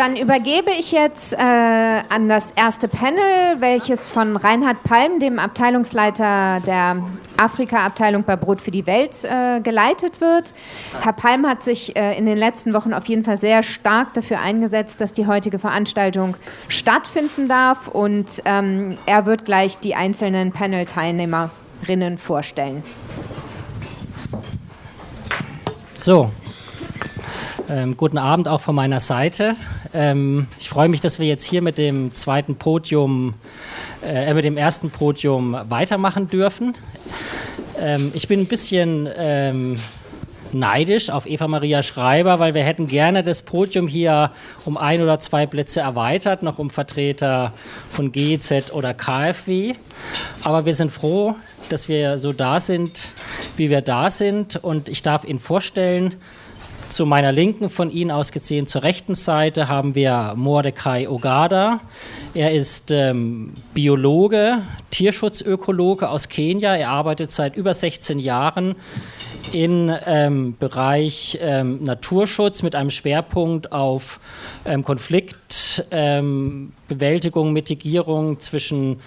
dann übergebe ich jetzt äh, an das erste Panel, welches von Reinhard Palm, dem Abteilungsleiter der Afrika-Abteilung bei Brot für die Welt, äh, geleitet wird. Herr Palm hat sich äh, in den letzten Wochen auf jeden Fall sehr stark dafür eingesetzt, dass die heutige Veranstaltung stattfinden darf und ähm, er wird gleich die einzelnen Panel-Teilnehmerinnen vorstellen. So, ähm, guten Abend auch von meiner Seite. Ähm, ich freue mich, dass wir jetzt hier mit dem zweiten Podium, äh, mit dem ersten Podium weitermachen dürfen. Ähm, ich bin ein bisschen ähm, neidisch auf Eva Maria Schreiber, weil wir hätten gerne das Podium hier um ein oder zwei Plätze erweitert, noch um Vertreter von GZ oder KfW. Aber wir sind froh, dass wir so da sind, wie wir da sind. Und ich darf Ihnen vorstellen, zu meiner Linken von Ihnen aus gesehen, zur rechten Seite haben wir Mordecai Ogada. Er ist ähm, Biologe, Tierschutzökologe aus Kenia. Er arbeitet seit über 16 Jahren im ähm, Bereich ähm, Naturschutz mit einem Schwerpunkt auf ähm, Konfliktbewältigung, ähm, Mitigierung zwischen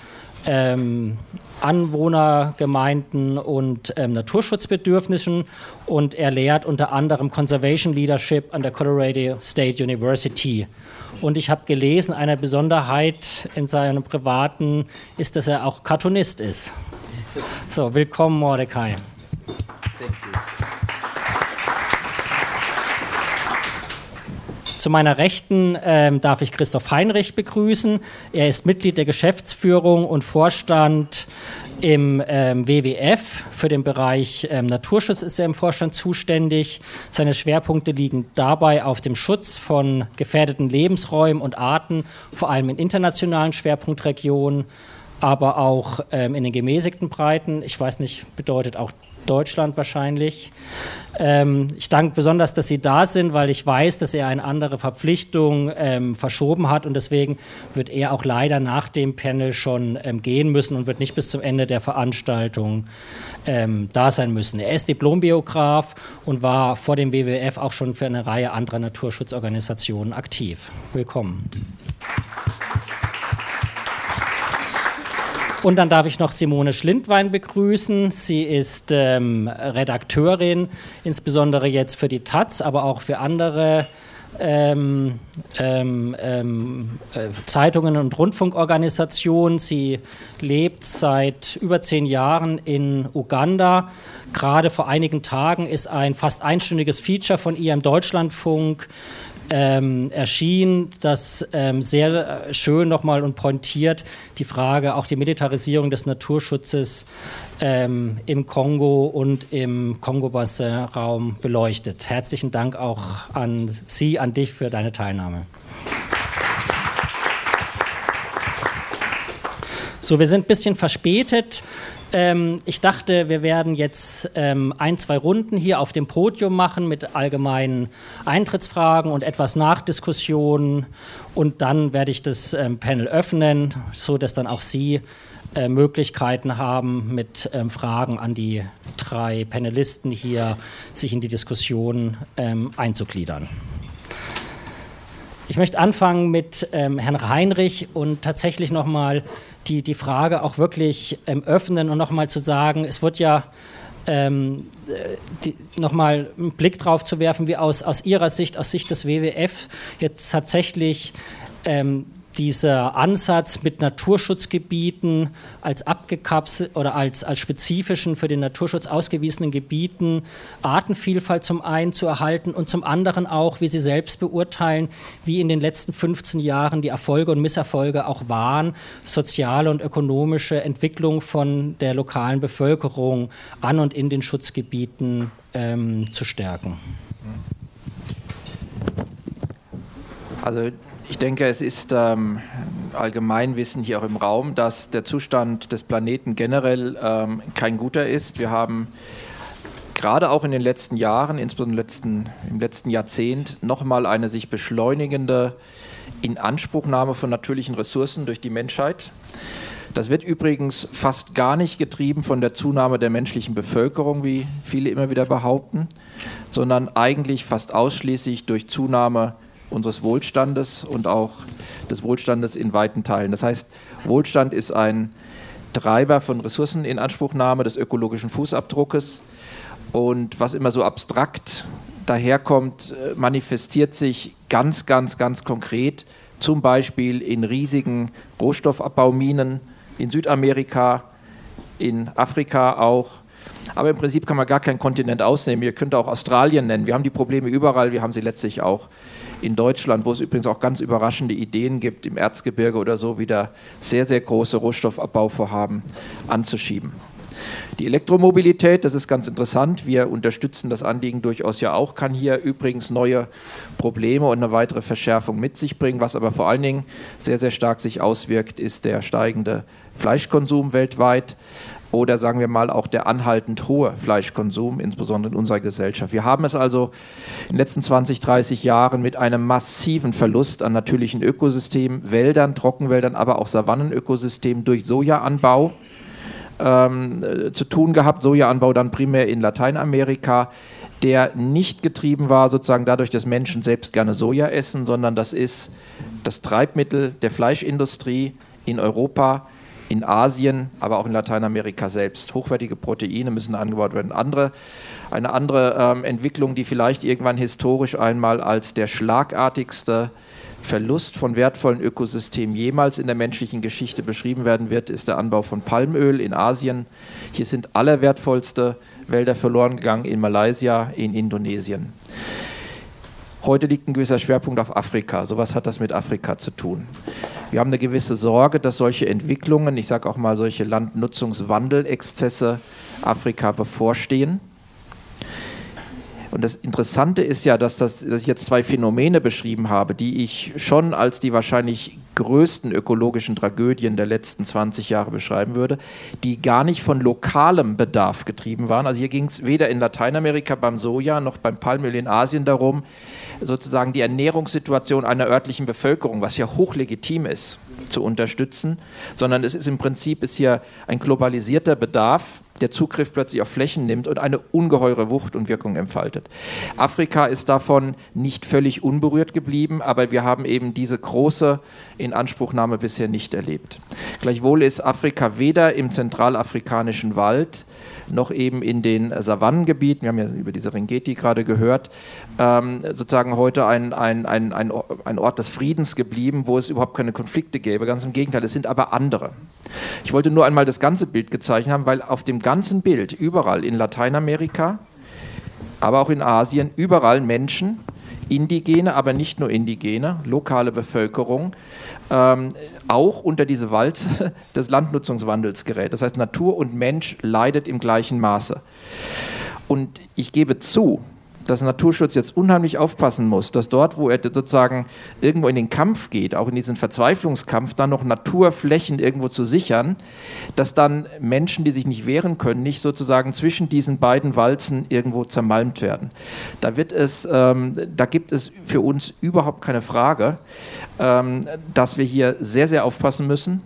ähm, Anwohnergemeinden und ähm, Naturschutzbedürfnissen und er lehrt unter anderem Conservation Leadership an der Colorado State University. Und ich habe gelesen, eine Besonderheit in seinem Privaten ist, dass er auch Cartoonist ist. So, willkommen Mordecai. Zu meiner Rechten ähm, darf ich Christoph Heinrich begrüßen. Er ist Mitglied der Geschäftsführung und Vorstand im ähm, WWF. Für den Bereich ähm, Naturschutz ist er im Vorstand zuständig. Seine Schwerpunkte liegen dabei auf dem Schutz von gefährdeten Lebensräumen und Arten, vor allem in internationalen Schwerpunktregionen, aber auch ähm, in den gemäßigten Breiten. Ich weiß nicht, bedeutet auch Deutschland wahrscheinlich. Ähm, ich danke besonders, dass Sie da sind, weil ich weiß, dass er eine andere Verpflichtung ähm, verschoben hat und deswegen wird er auch leider nach dem Panel schon ähm, gehen müssen und wird nicht bis zum Ende der Veranstaltung ähm, da sein müssen. Er ist Diplombiograf und war vor dem WWF auch schon für eine Reihe anderer Naturschutzorganisationen aktiv. Willkommen. Und dann darf ich noch Simone Schlindwein begrüßen. Sie ist ähm, Redakteurin, insbesondere jetzt für die Taz, aber auch für andere ähm, ähm, ähm, äh, Zeitungen und Rundfunkorganisationen. Sie lebt seit über zehn Jahren in Uganda. Gerade vor einigen Tagen ist ein fast einstündiges Feature von ihr im Deutschlandfunk ähm, erschien, das ähm, sehr äh, schön nochmal und pointiert die Frage, auch die Militarisierung des Naturschutzes ähm, im Kongo und im Kongo-Bassin-Raum beleuchtet. Herzlichen Dank auch an Sie, an dich für deine Teilnahme. So, wir sind ein bisschen verspätet. Ähm, ich dachte, wir werden jetzt ähm, ein, zwei Runden hier auf dem Podium machen mit allgemeinen Eintrittsfragen und etwas Nachdiskussionen. Und dann werde ich das ähm, Panel öffnen, sodass dann auch Sie äh, Möglichkeiten haben, mit ähm, Fragen an die drei Panelisten hier sich in die Diskussion ähm, einzugliedern. Ich möchte anfangen mit ähm, Herrn Heinrich und tatsächlich nochmal die, die Frage auch wirklich ähm, öffnen und nochmal zu sagen, es wird ja ähm, nochmal einen Blick drauf zu werfen, wie aus, aus Ihrer Sicht, aus Sicht des WWF jetzt tatsächlich ähm, dieser Ansatz mit Naturschutzgebieten als abgekapselt oder als, als spezifischen für den Naturschutz ausgewiesenen Gebieten Artenvielfalt zum einen zu erhalten und zum anderen auch, wie Sie selbst beurteilen, wie in den letzten 15 Jahren die Erfolge und Misserfolge auch waren, soziale und ökonomische Entwicklung von der lokalen Bevölkerung an und in den Schutzgebieten ähm, zu stärken. Also ich denke, es ist ähm, Allgemeinwissen hier auch im Raum, dass der Zustand des Planeten generell ähm, kein guter ist. Wir haben gerade auch in den letzten Jahren, insbesondere im letzten, im letzten Jahrzehnt, nochmal eine sich beschleunigende Inanspruchnahme von natürlichen Ressourcen durch die Menschheit. Das wird übrigens fast gar nicht getrieben von der Zunahme der menschlichen Bevölkerung, wie viele immer wieder behaupten, sondern eigentlich fast ausschließlich durch Zunahme unseres Wohlstandes und auch des Wohlstandes in weiten Teilen. Das heißt, Wohlstand ist ein Treiber von Ressourceninanspruchnahme des ökologischen Fußabdruckes. Und was immer so abstrakt daherkommt, äh, manifestiert sich ganz, ganz, ganz konkret, zum Beispiel in riesigen Rohstoffabbaumminen in Südamerika, in Afrika auch. Aber im Prinzip kann man gar keinen Kontinent ausnehmen. Ihr könnt auch Australien nennen. Wir haben die Probleme überall, wir haben sie letztlich auch in Deutschland, wo es übrigens auch ganz überraschende Ideen gibt, im Erzgebirge oder so wieder sehr, sehr große Rohstoffabbauvorhaben anzuschieben. Die Elektromobilität, das ist ganz interessant. Wir unterstützen das Anliegen durchaus ja auch, kann hier übrigens neue Probleme und eine weitere Verschärfung mit sich bringen. Was aber vor allen Dingen sehr, sehr stark sich auswirkt, ist der steigende Fleischkonsum weltweit oder sagen wir mal auch der anhaltend hohe Fleischkonsum, insbesondere in unserer Gesellschaft. Wir haben es also in den letzten 20, 30 Jahren mit einem massiven Verlust an natürlichen Ökosystemen, Wäldern, Trockenwäldern, aber auch Savannenökosystemen durch Sojaanbau ähm, zu tun gehabt. Sojaanbau dann primär in Lateinamerika der nicht getrieben war sozusagen dadurch, dass Menschen selbst gerne Soja essen, sondern das ist das Treibmittel der Fleischindustrie in Europa in Asien, aber auch in Lateinamerika selbst. Hochwertige Proteine müssen angebaut werden. Andere, eine andere ähm, Entwicklung, die vielleicht irgendwann historisch einmal als der schlagartigste Verlust von wertvollen Ökosystemen jemals in der menschlichen Geschichte beschrieben werden wird, ist der Anbau von Palmöl in Asien. Hier sind allerwertvollste Wälder verloren gegangen in Malaysia, in Indonesien. Heute liegt ein gewisser Schwerpunkt auf Afrika. So was hat das mit Afrika zu tun. Wir haben eine gewisse Sorge, dass solche Entwicklungen, ich sage auch mal solche Landnutzungswandelexzesse Afrika bevorstehen. Und das Interessante ist ja, dass, das, dass ich jetzt zwei Phänomene beschrieben habe, die ich schon als die wahrscheinlich größten ökologischen Tragödien der letzten 20 Jahre beschreiben würde, die gar nicht von lokalem Bedarf getrieben waren. Also hier ging es weder in Lateinamerika beim Soja noch beim Palmöl in Asien darum, sozusagen die Ernährungssituation einer örtlichen Bevölkerung, was ja hochlegitim ist, zu unterstützen, sondern es ist im Prinzip ist hier ein globalisierter Bedarf, der Zugriff plötzlich auf Flächen nimmt und eine ungeheure Wucht und Wirkung entfaltet. Afrika ist davon nicht völlig unberührt geblieben, aber wir haben eben diese große Inanspruchnahme bisher nicht erlebt. Gleichwohl ist Afrika weder im zentralafrikanischen Wald noch eben in den Savannengebieten, wir haben ja über diese Ringeti gerade gehört, ähm, sozusagen heute ein, ein, ein, ein, ein Ort des Friedens geblieben, wo es überhaupt keine Konflikte gäbe. Ganz im Gegenteil, es sind aber andere. Ich wollte nur einmal das ganze Bild gezeichnet haben, weil auf dem ganzen Bild überall in Lateinamerika, aber auch in Asien, überall Menschen, Indigene, aber nicht nur Indigene, lokale Bevölkerung, ähm, auch unter diese Walze des Landnutzungswandels gerät. Das heißt, Natur und Mensch leidet im gleichen Maße. Und ich gebe zu, dass Naturschutz jetzt unheimlich aufpassen muss, dass dort, wo er sozusagen irgendwo in den Kampf geht, auch in diesen Verzweiflungskampf, dann noch Naturflächen irgendwo zu sichern, dass dann Menschen, die sich nicht wehren können, nicht sozusagen zwischen diesen beiden Walzen irgendwo zermalmt werden. Da wird es, ähm, da gibt es für uns überhaupt keine Frage, ähm, dass wir hier sehr, sehr aufpassen müssen.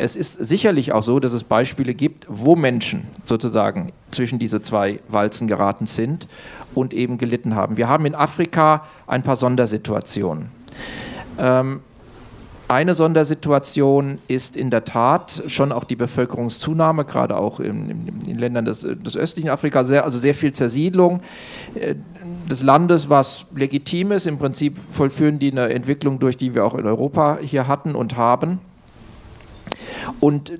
Es ist sicherlich auch so, dass es Beispiele gibt, wo Menschen sozusagen zwischen diese zwei Walzen geraten sind und eben gelitten haben. Wir haben in Afrika ein paar Sondersituationen. Ähm, eine Sondersituation ist in der Tat schon auch die Bevölkerungszunahme, gerade auch in, in, in Ländern des, des, östlichen Afrika, sehr, also sehr viel Zersiedlung äh, des Landes, was legitim ist. Im Prinzip vollführen die eine Entwicklung durch, die wir auch in Europa hier hatten und haben. Und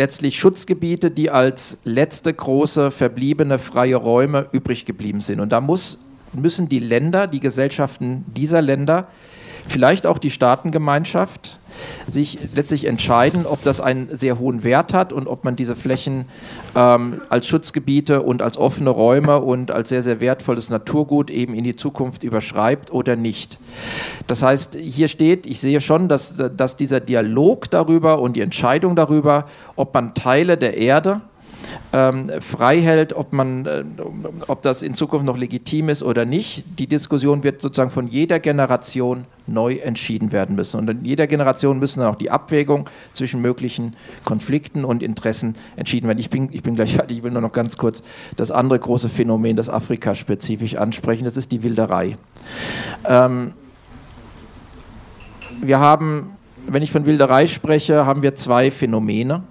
letztlich Schutzgebiete, die als letzte große verbliebene freie Räume übrig geblieben sind. Und da muss, müssen die Länder, die Gesellschaften dieser Länder, vielleicht auch die Staatengemeinschaft, sich letztlich entscheiden, ob das einen sehr hohen Wert hat und ob man diese Flächen ähm, als Schutzgebiete und als offene Räume und als sehr, sehr wertvolles Naturgut eben in die Zukunft überschreibt oder nicht. Das heißt, hier steht, ich sehe schon, dass, dass dieser Dialog darüber und die Entscheidung darüber, ob man Teile der Erde ähm, frei hält, ob, man, äh, ob das in Zukunft noch legitim ist oder nicht. Die Diskussion wird sozusagen von jeder Generation neu entschieden werden müssen. Und in jeder Generation müssen dann auch die Abwägung zwischen möglichen Konflikten und Interessen entschieden werden. Ich bin, ich bin gleich fertig, ich will nur noch ganz kurz das andere große Phänomen, das Afrika spezifisch ansprechen, das ist die Wilderei. Ähm, wir haben, wenn ich von Wilderei spreche, haben wir zwei Phänomene.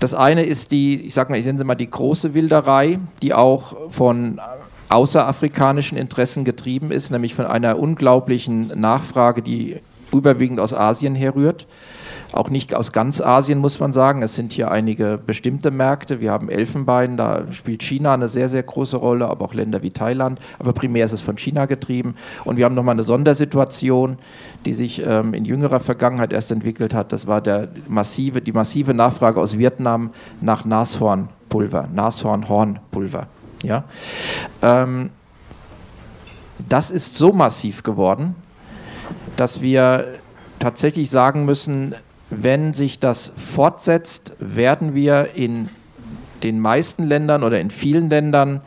Das eine ist die, ich sage mal, ich nenne sie mal die große Wilderei, die auch von außerafrikanischen Interessen getrieben ist, nämlich von einer unglaublichen Nachfrage, die überwiegend aus Asien herrührt. Auch nicht aus ganz Asien, muss man sagen. Es sind hier einige bestimmte Märkte. Wir haben Elfenbein, da spielt China eine sehr, sehr große Rolle, aber auch Länder wie Thailand. Aber primär ist es von China getrieben. Und wir haben nochmal eine Sondersituation, die sich ähm, in jüngerer Vergangenheit erst entwickelt hat. Das war der massive, die massive Nachfrage aus Vietnam nach Nashornpulver, Nashornhornpulver. Ja? Ähm, das ist so massiv geworden, dass wir tatsächlich sagen müssen, wenn sich das fortsetzt, werden wir in den meisten Ländern oder in vielen Ländern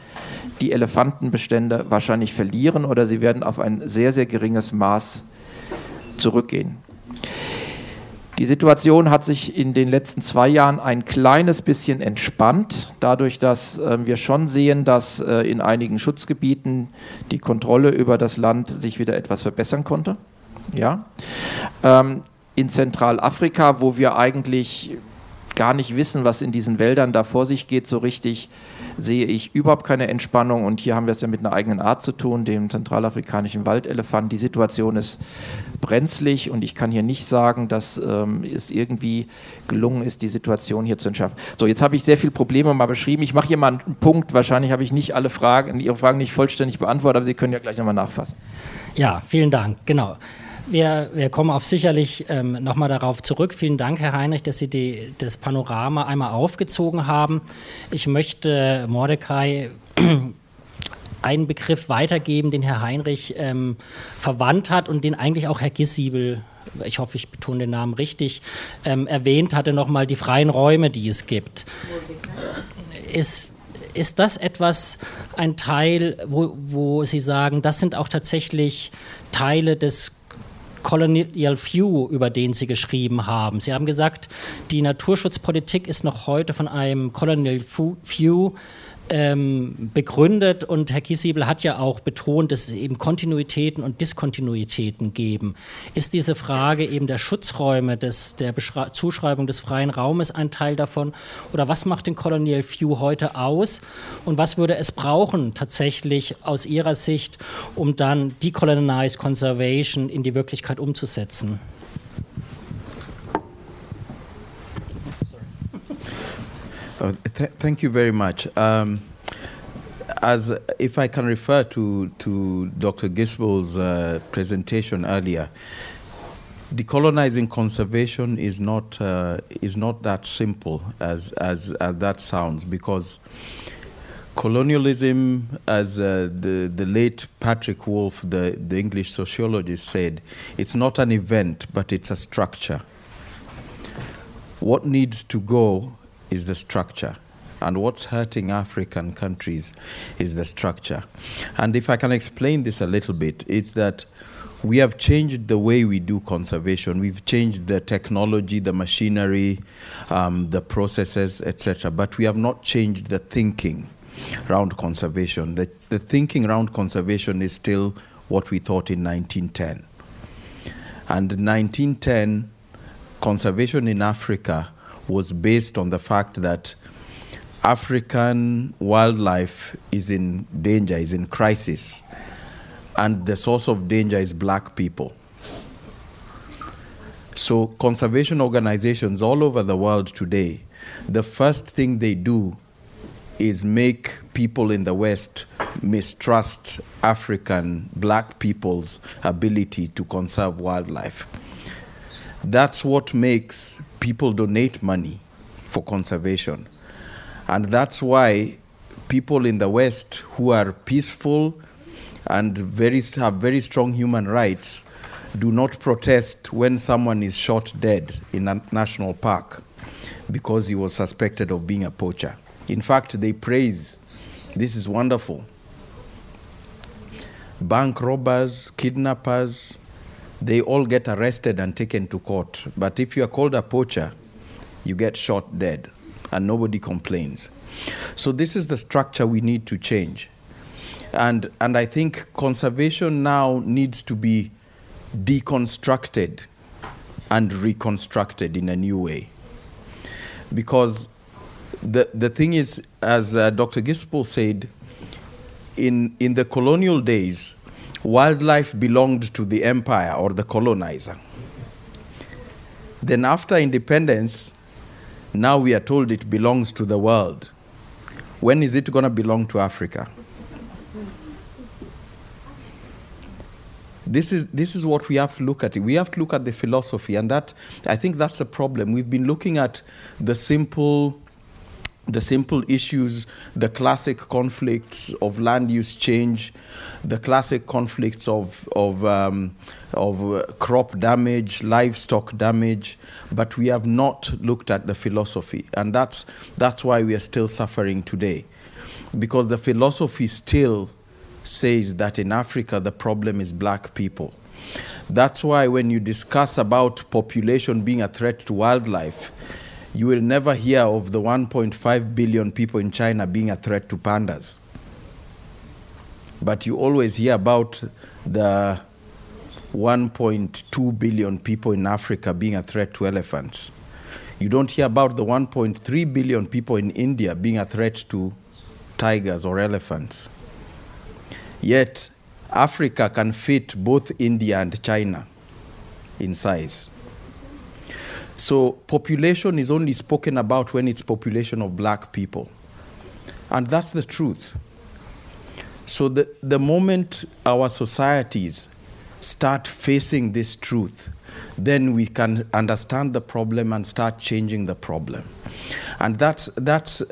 die Elefantenbestände wahrscheinlich verlieren oder sie werden auf ein sehr, sehr geringes Maß zurückgehen. Die Situation hat sich in den letzten zwei Jahren ein kleines bisschen entspannt, dadurch, dass äh, wir schon sehen, dass äh, in einigen Schutzgebieten die Kontrolle über das Land sich wieder etwas verbessern konnte. Ja. Ähm, in Zentralafrika, wo wir eigentlich gar nicht wissen, was in diesen Wäldern da vor sich geht, so richtig sehe ich überhaupt keine Entspannung. Und hier haben wir es ja mit einer eigenen Art zu tun, dem zentralafrikanischen Waldelefant. Die Situation ist brenzlig und ich kann hier nicht sagen, dass ähm, es irgendwie gelungen ist, die Situation hier zu entschärfen. So, jetzt habe ich sehr viele Probleme mal beschrieben. Ich mache hier mal einen Punkt. Wahrscheinlich habe ich nicht alle Fragen, Ihre Fragen nicht vollständig beantwortet, aber Sie können ja gleich nochmal nachfassen. Ja, vielen Dank. Genau. Wir, wir kommen auf sicherlich ähm, nochmal darauf zurück. Vielen Dank, Herr Heinrich, dass Sie die, das Panorama einmal aufgezogen haben. Ich möchte Mordecai einen Begriff weitergeben, den Herr Heinrich ähm, verwandt hat und den eigentlich auch Herr Gissiebel, ich hoffe, ich betone den Namen richtig, ähm, erwähnt hatte, nochmal die freien Räume, die es gibt. Ist, ist das etwas, ein Teil, wo, wo Sie sagen, das sind auch tatsächlich Teile des Colonial View, über den Sie geschrieben haben. Sie haben gesagt, die Naturschutzpolitik ist noch heute von einem Colonial View ähm, begründet und Herr Kiesiebel hat ja auch betont, dass es eben Kontinuitäten und Diskontinuitäten geben. Ist diese Frage eben der Schutzräume, des, der Beschrei Zuschreibung des freien Raumes ein Teil davon? Oder was macht den Colonial View heute aus? Und was würde es brauchen tatsächlich aus Ihrer Sicht, um dann Decolonized Conservation in die Wirklichkeit umzusetzen? Uh, th thank you very much. Um, as if I can refer to to Dr. Gisbel's uh, presentation earlier, decolonizing conservation is not uh, is not that simple as as as that sounds because colonialism, as uh, the, the late Patrick Wolf, the, the English sociologist, said, it's not an event, but it's a structure. What needs to go is the structure. And what's hurting African countries is the structure. And if I can explain this a little bit, it's that we have changed the way we do conservation. We've changed the technology, the machinery, um, the processes, etc. But we have not changed the thinking around conservation. The, the thinking around conservation is still what we thought in 1910. And 1910, conservation in Africa was based on the fact that African wildlife is in danger, is in crisis, and the source of danger is black people. So, conservation organizations all over the world today, the first thing they do is make people in the West mistrust African black people's ability to conserve wildlife. That's what makes people donate money for conservation. And that's why people in the West who are peaceful and very, have very strong human rights do not protest when someone is shot dead in a national park. because he was suspected of being a poacher. In fact, they praise this is wonderful. Bank robbers, kidnappers, they all get arrested and taken to court. But if you are called a poacher, you get shot dead and nobody complains. So, this is the structure we need to change. And, and I think conservation now needs to be deconstructed and reconstructed in a new way. Because the, the thing is, as uh, Dr. Gispel said, in, in the colonial days, wildlife belonged to the empire or the colonizer. Then, after independence, now we are told it belongs to the world. When is it going to belong to Africa? This is, this is what we have to look at. We have to look at the philosophy, and that I think that's the problem. We've been looking at the simple the simple issues, the classic conflicts of land use change, the classic conflicts of, of, um, of uh, crop damage, livestock damage, but we have not looked at the philosophy. And that's, that's why we are still suffering today. Because the philosophy still says that in Africa the problem is black people. That's why when you discuss about population being a threat to wildlife, you will never hear of the 1.5 billion people in China being a threat to pandas. But you always hear about the 1.2 billion people in Africa being a threat to elephants. You don't hear about the 1.3 billion people in India being a threat to tigers or elephants. Yet, Africa can fit both India and China in size. So population is only spoken about when it's population of black people. And that's the truth. So the, the moment our societies start facing this truth, then we can understand the problem and start changing the problem. And that's, that's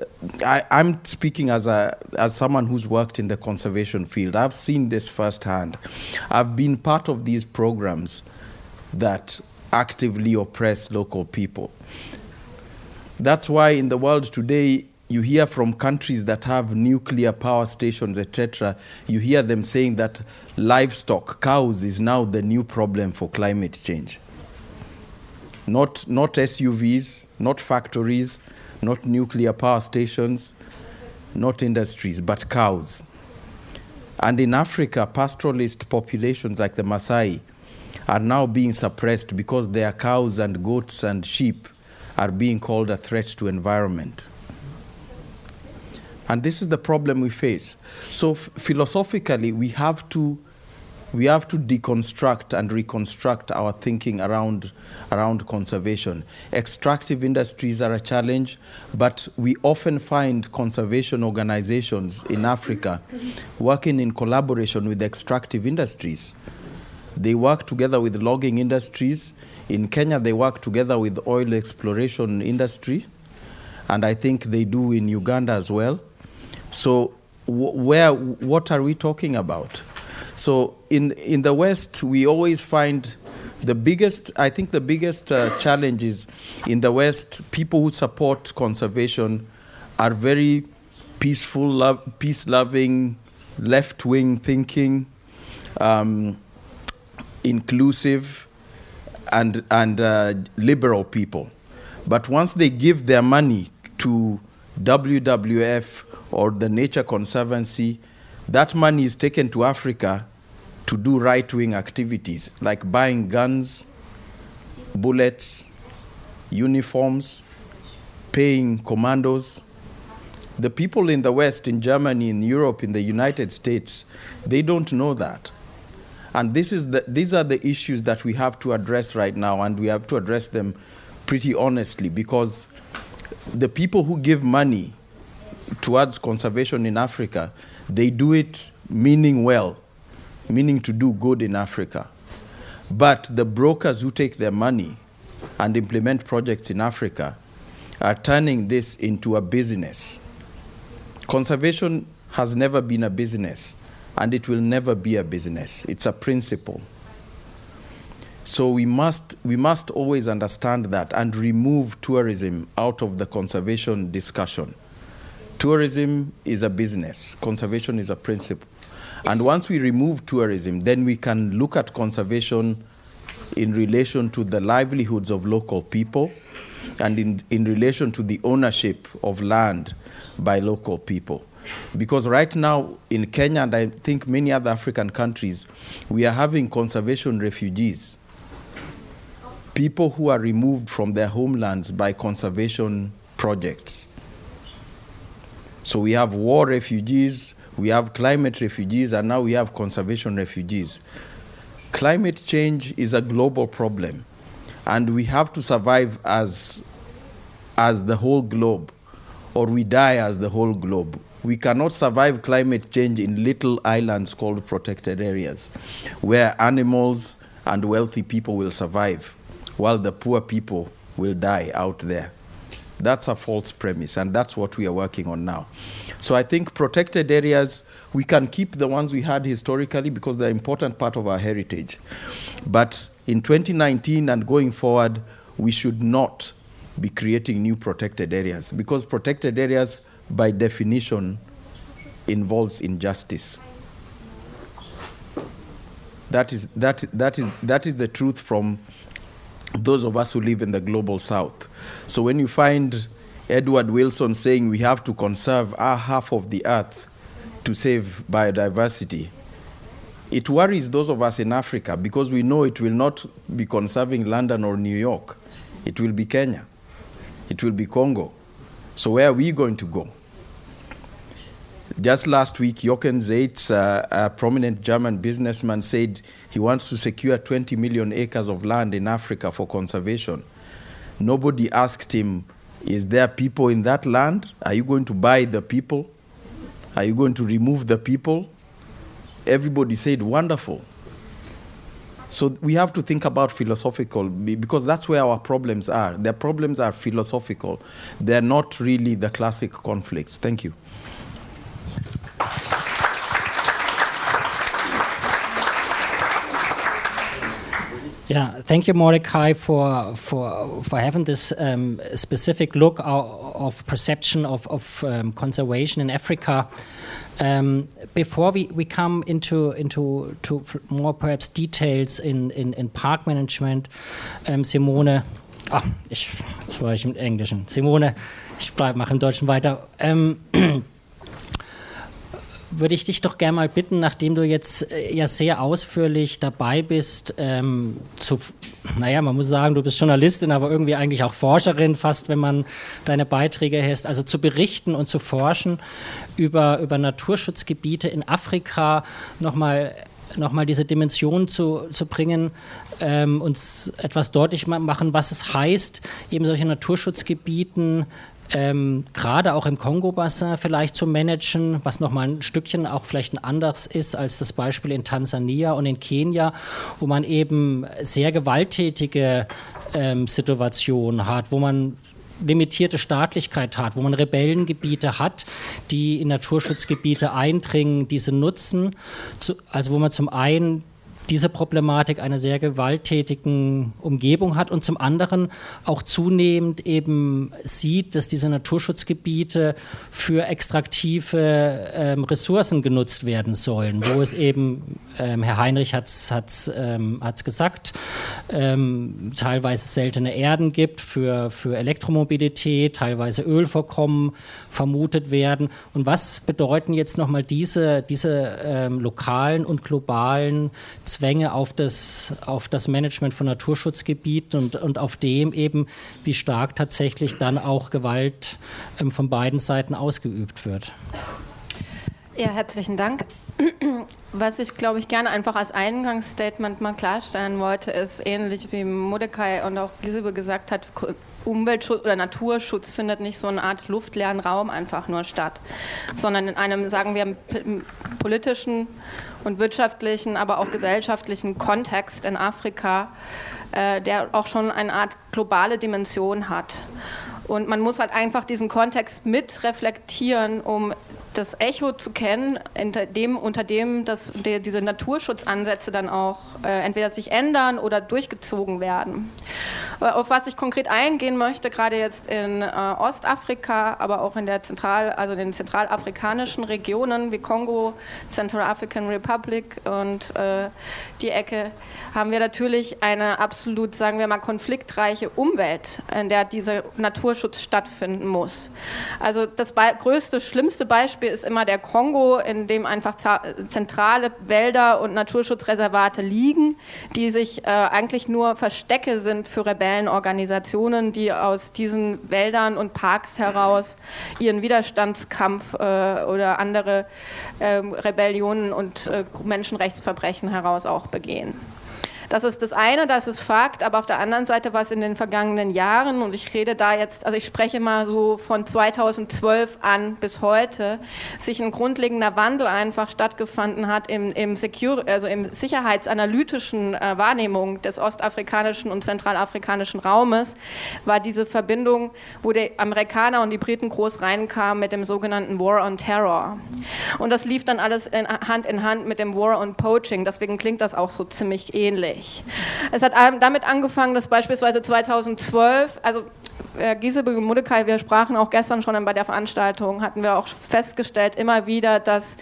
I, I'm speaking as, a, as someone who's worked in the conservation field. I've seen this firsthand. I've been part of these programs that actively oppress local people. That's why in the world today, you hear from countries that have nuclear power stations, etc., you hear them saying that livestock, cows, is now the new problem for climate change. Not, not SUVs, not factories, not nuclear power stations, not industries, but cows. And in Africa, pastoralist populations like the Maasai are now being suppressed because their cows and goats and sheep are being called a threat to environment. And this is the problem we face. So philosophically, we have to we have to deconstruct and reconstruct our thinking around around conservation. Extractive industries are a challenge, but we often find conservation organizations in Africa working in collaboration with extractive industries. They work together with logging industries. In Kenya, they work together with oil exploration industry, and I think they do in Uganda as well. So, wh- where what are we talking about? So, in in the West, we always find the biggest. I think the biggest uh, challenge is in the West. People who support conservation are very peaceful, love, peace-loving, left-wing thinking. Um, inclusive and, and uh, liberal people. But once they give their money to WWF or the Nature Conservancy, that money is taken to Africa to do right wing activities like buying guns, bullets, uniforms, paying commandos. The people in the West, in Germany, in Europe, in the United States, they don't know that. And this is the, these are the issues that we have to address right now, and we have to address them pretty honestly because the people who give money towards conservation in Africa, they do it meaning well, meaning to do good in Africa. But the brokers who take their money and implement projects in Africa are turning this into a business. Conservation has never been a business and it will never be a business. It's a principle. So we must, we must always understand that and remove tourism out of the conservation discussion. Tourism is a business, conservation is a principle. And once we remove tourism, then we can look at conservation in relation to the livelihoods of local people and in, in relation to the ownership of land by local people. Because right now in Kenya and I think many other African countries, we are having conservation refugees. People who are removed from their homelands by conservation projects. So we have war refugees, we have climate refugees, and now we have conservation refugees. Climate change is a global problem, and we have to survive as, as the whole globe, or we die as the whole globe. We cannot survive climate change in little islands called protected areas, where animals and wealthy people will survive, while the poor people will die out there. That's a false premise, and that's what we are working on now. So I think protected areas, we can keep the ones we had historically because they're an important part of our heritage. But in 2019 and going forward, we should not be creating new protected areas because protected areas, by definition, involves injustice. That is, that, that, is, that is the truth from those of us who live in the global south. So when you find Edward Wilson saying we have to conserve our half of the earth to save biodiversity, it worries those of us in Africa because we know it will not be conserving London or New York. It will be Kenya. It will be Congo. So where are we going to go? Just last week, Jochen Zeitz, uh, a prominent German businessman, said he wants to secure 20 million acres of land in Africa for conservation. Nobody asked him, Is there people in that land? Are you going to buy the people? Are you going to remove the people? Everybody said, Wonderful. So we have to think about philosophical because that's where our problems are. Their problems are philosophical. They're not really the classic conflicts. Thank you. Yeah, thank you, Mordecai, for for for having this um, specific look of perception of of um, conservation in Africa. Um, before we, we come into into to more perhaps details in, in, in park management, um, Simone, ach, ich, jetzt war ich im Englischen. Simone, ich bleibe mache im Deutschen weiter. Würde ich dich doch gerne mal bitten, nachdem du jetzt äh, ja sehr ausführlich dabei bist, ähm, zu, naja, man muss sagen, du bist Journalistin, aber irgendwie eigentlich auch Forscherin, fast wenn man deine Beiträge hörst, also zu berichten und zu forschen über, über Naturschutzgebiete in Afrika, nochmal nochmal diese Dimension zu, zu bringen, ähm, uns etwas deutlich machen, was es heißt, eben solche Naturschutzgebieten ähm, gerade auch im Kongo-Bassin vielleicht zu managen, was nochmal ein Stückchen auch vielleicht ein anderes ist als das Beispiel in Tansania und in Kenia, wo man eben sehr gewalttätige ähm, Situationen hat, wo man limitierte Staatlichkeit hat, wo man Rebellengebiete hat, die in Naturschutzgebiete eindringen, diese nutzen, zu, also wo man zum einen diese Problematik einer sehr gewalttätigen Umgebung hat und zum anderen auch zunehmend eben sieht, dass diese Naturschutzgebiete für extraktive ähm, Ressourcen genutzt werden sollen, wo es eben, ähm, Herr Heinrich hat es ähm, gesagt, ähm, teilweise seltene Erden gibt für, für Elektromobilität, teilweise Ölvorkommen vermutet werden. Und was bedeuten jetzt nochmal diese, diese ähm, lokalen und globalen Zwänge auf das, auf das Management von Naturschutzgebieten und, und auf dem eben, wie stark tatsächlich dann auch Gewalt ähm, von beiden Seiten ausgeübt wird. Ja, herzlichen Dank. Was ich, glaube ich, gerne einfach als Eingangsstatement mal klarstellen wollte, ist ähnlich wie Mordecai und auch Gisebe gesagt hat, Umweltschutz oder Naturschutz findet nicht so eine Art luftleeren Raum einfach nur statt, sondern in einem, sagen wir, politischen und wirtschaftlichen, aber auch gesellschaftlichen Kontext in Afrika, äh, der auch schon eine Art globale Dimension hat. Und man muss halt einfach diesen Kontext mit reflektieren, um das Echo zu kennen, unter dem, unter dem dass der, diese Naturschutzansätze dann auch äh, entweder sich ändern oder durchgezogen werden. Auf was ich konkret eingehen möchte, gerade jetzt in äh, Ostafrika, aber auch in der Zentral, also den zentralafrikanischen Regionen wie Kongo, Central African Republic und äh, die Ecke, haben wir natürlich eine absolut, sagen wir mal, konfliktreiche Umwelt, in der dieser Naturschutz stattfinden muss. Also das größte, schlimmste Beispiel ist immer der Kongo, in dem einfach zentrale Wälder und Naturschutzreservate liegen, die sich äh, eigentlich nur Verstecke sind für Rebellenorganisationen, die aus diesen Wäldern und Parks heraus ihren Widerstandskampf äh, oder andere äh, Rebellionen und äh, Menschenrechtsverbrechen heraus auch begehen. Das ist das eine, das ist Fakt, aber auf der anderen Seite war es in den vergangenen Jahren, und ich rede da jetzt, also ich spreche mal so von 2012 an bis heute, sich ein grundlegender Wandel einfach stattgefunden hat im, im, Secure, also im sicherheitsanalytischen äh, Wahrnehmung des ostafrikanischen und zentralafrikanischen Raumes, war diese Verbindung, wo die Amerikaner und die Briten groß reinkamen mit dem sogenannten War on Terror. Und das lief dann alles in, Hand in Hand mit dem War on Poaching, deswegen klingt das auch so ziemlich ähnlich ähnlich. Es hat damit angefangen, dass beispielsweise 2012, also äh, Giesebe und Mudekai, wir sprachen auch gestern schon bei der Veranstaltung, hatten wir auch festgestellt immer wieder, dass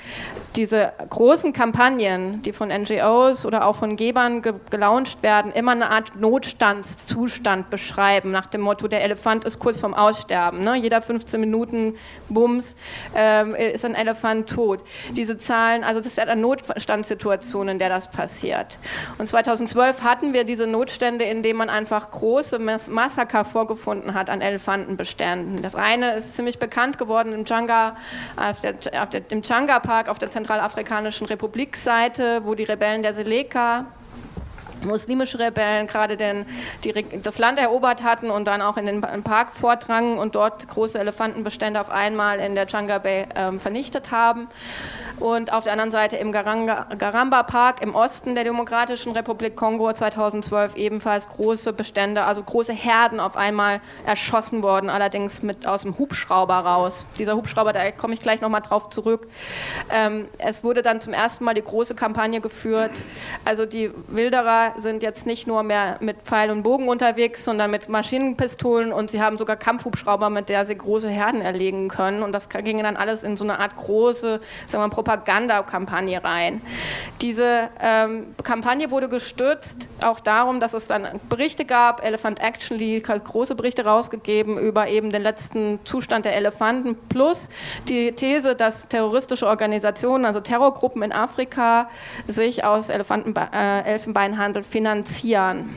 diese großen Kampagnen, die von NGOs oder auch von Gebern ge gelauncht werden, immer eine Art Notstandszustand beschreiben, nach dem Motto, der Elefant ist kurz vorm Aussterben. Ne? Jeder 15 Minuten Bums äh, ist ein Elefant tot. Diese Zahlen, also das ist eine Notstandssituation, in der das passiert. Und 2012 hatten wir diese Notstände, in denen man einfach große Massaker vorgefunden hat an Elefantenbeständen. Das eine ist ziemlich bekannt geworden im Changa, auf der, auf der, im Changa Park auf der Zentralafrikanischen Republikseite, wo die Rebellen der Seleka muslimische Rebellen gerade denn die, das Land erobert hatten und dann auch in den Park vordrangen und dort große Elefantenbestände auf einmal in der Changa Bay ähm, vernichtet haben und auf der anderen Seite im Garamba Park im Osten der Demokratischen Republik Kongo 2012 ebenfalls große Bestände, also große Herden auf einmal erschossen worden, allerdings mit aus dem Hubschrauber raus. Dieser Hubschrauber, da komme ich gleich nochmal drauf zurück. Ähm, es wurde dann zum ersten Mal die große Kampagne geführt. Also die Wilderer sind jetzt nicht nur mehr mit Pfeil und Bogen unterwegs, sondern mit Maschinenpistolen und sie haben sogar Kampfhubschrauber, mit der sie große Herden erlegen können. Und das ging dann alles in so eine Art große, sagen wir mal, Propagandakampagne rein. Diese ähm, Kampagne wurde gestützt auch darum, dass es dann Berichte gab. Elephant Action League hat große Berichte rausgegeben über eben den letzten Zustand der Elefanten plus die These, dass terroristische Organisationen, also Terrorgruppen in Afrika, sich aus Elefanten, äh, Elfenbeinhandel finanzieren.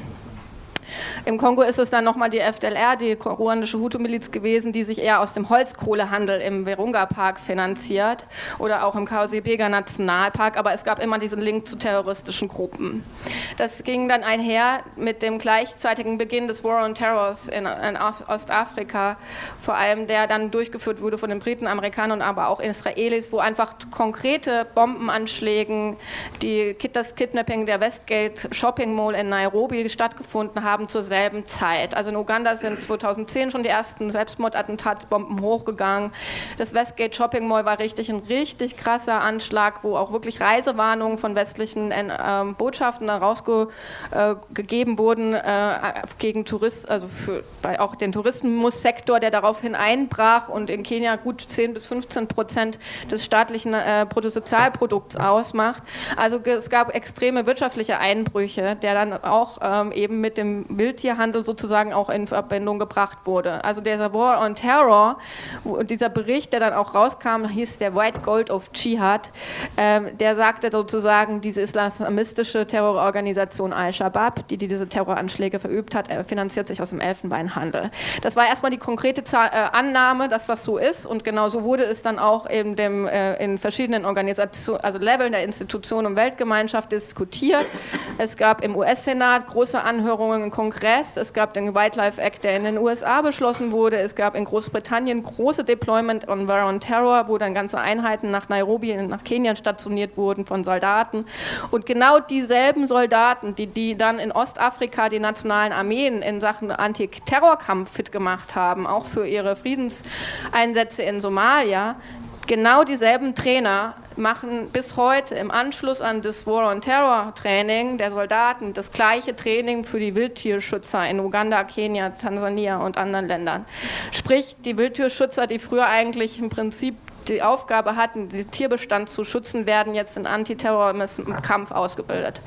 Im Kongo ist es dann nochmal die FDLR, die ruandische Hutu-Miliz gewesen, die sich eher aus dem Holzkohlehandel im Virunga-Park finanziert oder auch im Kausipega Nationalpark, aber es gab immer diesen Link zu terroristischen Gruppen. Das ging dann einher mit dem gleichzeitigen Beginn des War on Terrors in, in Ostafrika, vor allem der dann durchgeführt wurde von den Briten, Amerikanern, aber auch Israelis, wo einfach konkrete Bombenanschläge, die, das Kidnapping der Westgate Shopping Mall in Nairobi stattgefunden haben, haben zur selben Zeit. Also in Uganda sind 2010 schon die ersten Selbstmordattentatsbomben hochgegangen. Das Westgate Shopping Mall war richtig ein richtig krasser Anschlag, wo auch wirklich Reisewarnungen von westlichen äh, Botschaften rausgegeben äh, wurden äh, gegen Touristen, also für bei auch den Tourismussektor, der daraufhin einbrach und in Kenia gut 10 bis 15 Prozent des staatlichen äh, Bruttosozialprodukts ausmacht. Also es gab extreme wirtschaftliche Einbrüche, der dann auch ähm, eben mit dem Wildtierhandel sozusagen auch in Verbindung gebracht wurde. Also dieser War on Terror, dieser Bericht, der dann auch rauskam, hieß der White Gold of Jihad, ähm, der sagte sozusagen, diese islamistische Terrororganisation Al-Shabaab, die diese Terroranschläge verübt hat, finanziert sich aus dem Elfenbeinhandel. Das war erstmal die konkrete Zahl, äh, Annahme, dass das so ist und genau so wurde es dann auch in, dem, äh, in verschiedenen Organisationen, also Leveln der Institutionen und Weltgemeinschaft diskutiert. Es gab im US-Senat große Anhörungen Kongress, es gab den Wildlife Act, der in den USA beschlossen wurde, es gab in Großbritannien große Deployment on War on Terror, wo dann ganze Einheiten nach Nairobi, nach Kenia stationiert wurden von Soldaten. Und genau dieselben Soldaten, die, die dann in Ostafrika die nationalen Armeen in Sachen Antiterrorkampf fit gemacht haben, auch für ihre Friedenseinsätze in Somalia, genau dieselben Trainer machen bis heute im Anschluss an das War on Terror Training der Soldaten das gleiche Training für die Wildtierschützer in Uganda, Kenia, Tansania und anderen Ländern. Sprich, die Wildtierschützer, die früher eigentlich im Prinzip die Aufgabe hatten, den Tierbestand zu schützen, werden jetzt in Antiterrorismus-Kampf ausgebildet.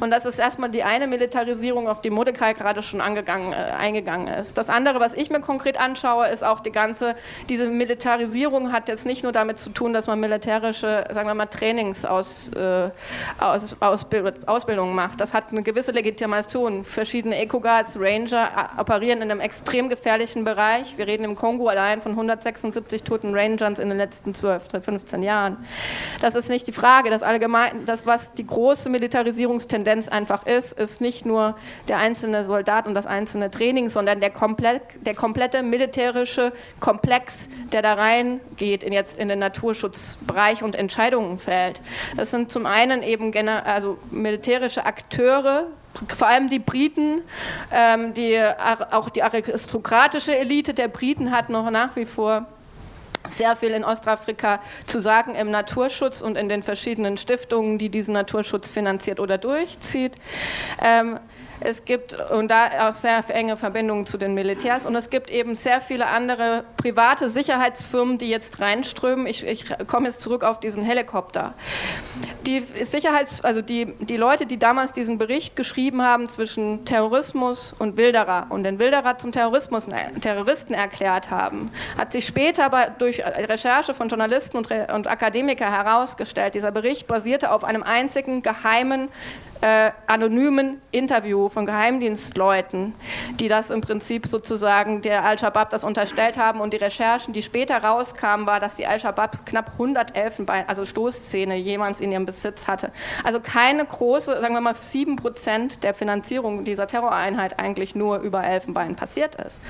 Und das ist erstmal die eine Militarisierung, auf die Mordecai gerade schon angegangen, äh, eingegangen ist. Das andere, was ich mir konkret anschaue, ist auch die ganze, diese Militarisierung hat jetzt nicht nur damit zu tun, dass man militärische, sagen wir mal, Trainingsausbildungen äh, Ausbildung macht. Das hat eine gewisse Legitimation. Verschiedene Eco-Guards, Ranger operieren in einem extrem gefährlichen Bereich. Wir reden im Kongo allein von 176 toten Rangers in den letzten letzten 12, 15 Jahren. Das ist nicht die Frage. Das, allgemein, das, was die große Militarisierungstendenz einfach ist, ist nicht nur der einzelne Soldat und das einzelne Training, sondern der, komplett, der komplette militärische Komplex, der da reingeht in, jetzt in den Naturschutzbereich und Entscheidungen fällt. Das sind zum einen eben also militärische Akteure, vor allem die Briten, ähm, die, auch die aristokratische Elite der Briten hat noch nach wie vor sehr viel in Ostafrika zu sagen im Naturschutz und in den verschiedenen Stiftungen, die diesen Naturschutz finanziert oder durchzieht. Ähm, es gibt und da auch sehr enge Verbindungen zu den Militärs und es gibt eben sehr viele andere private Sicherheitsfirmen, die jetzt reinströmen. Ich, ich komme jetzt zurück auf diesen Helikopter. Die Sicherheits, also die, die Leute, die damals diesen Bericht geschrieben haben zwischen Terrorismus und Wilderer und den Wilderer zum Terrorismus, Terroristen erklärt haben, hat sich später aber durch Recherche von Journalisten und, und Akademiker herausgestellt, dieser Bericht basierte auf einem einzigen geheimen äh, anonymen Interview von Geheimdienstleuten, die das im Prinzip sozusagen der Al-Shabaab das unterstellt haben und die Recherchen, die später rauskamen, war, dass die Al-Shabaab knapp 100 Elfenbein, also Stoßzähne jemals in ihrem Besitz hatte. Also keine große, sagen wir mal 7 Prozent der Finanzierung dieser Terroreinheit eigentlich nur über Elfenbein passiert ist.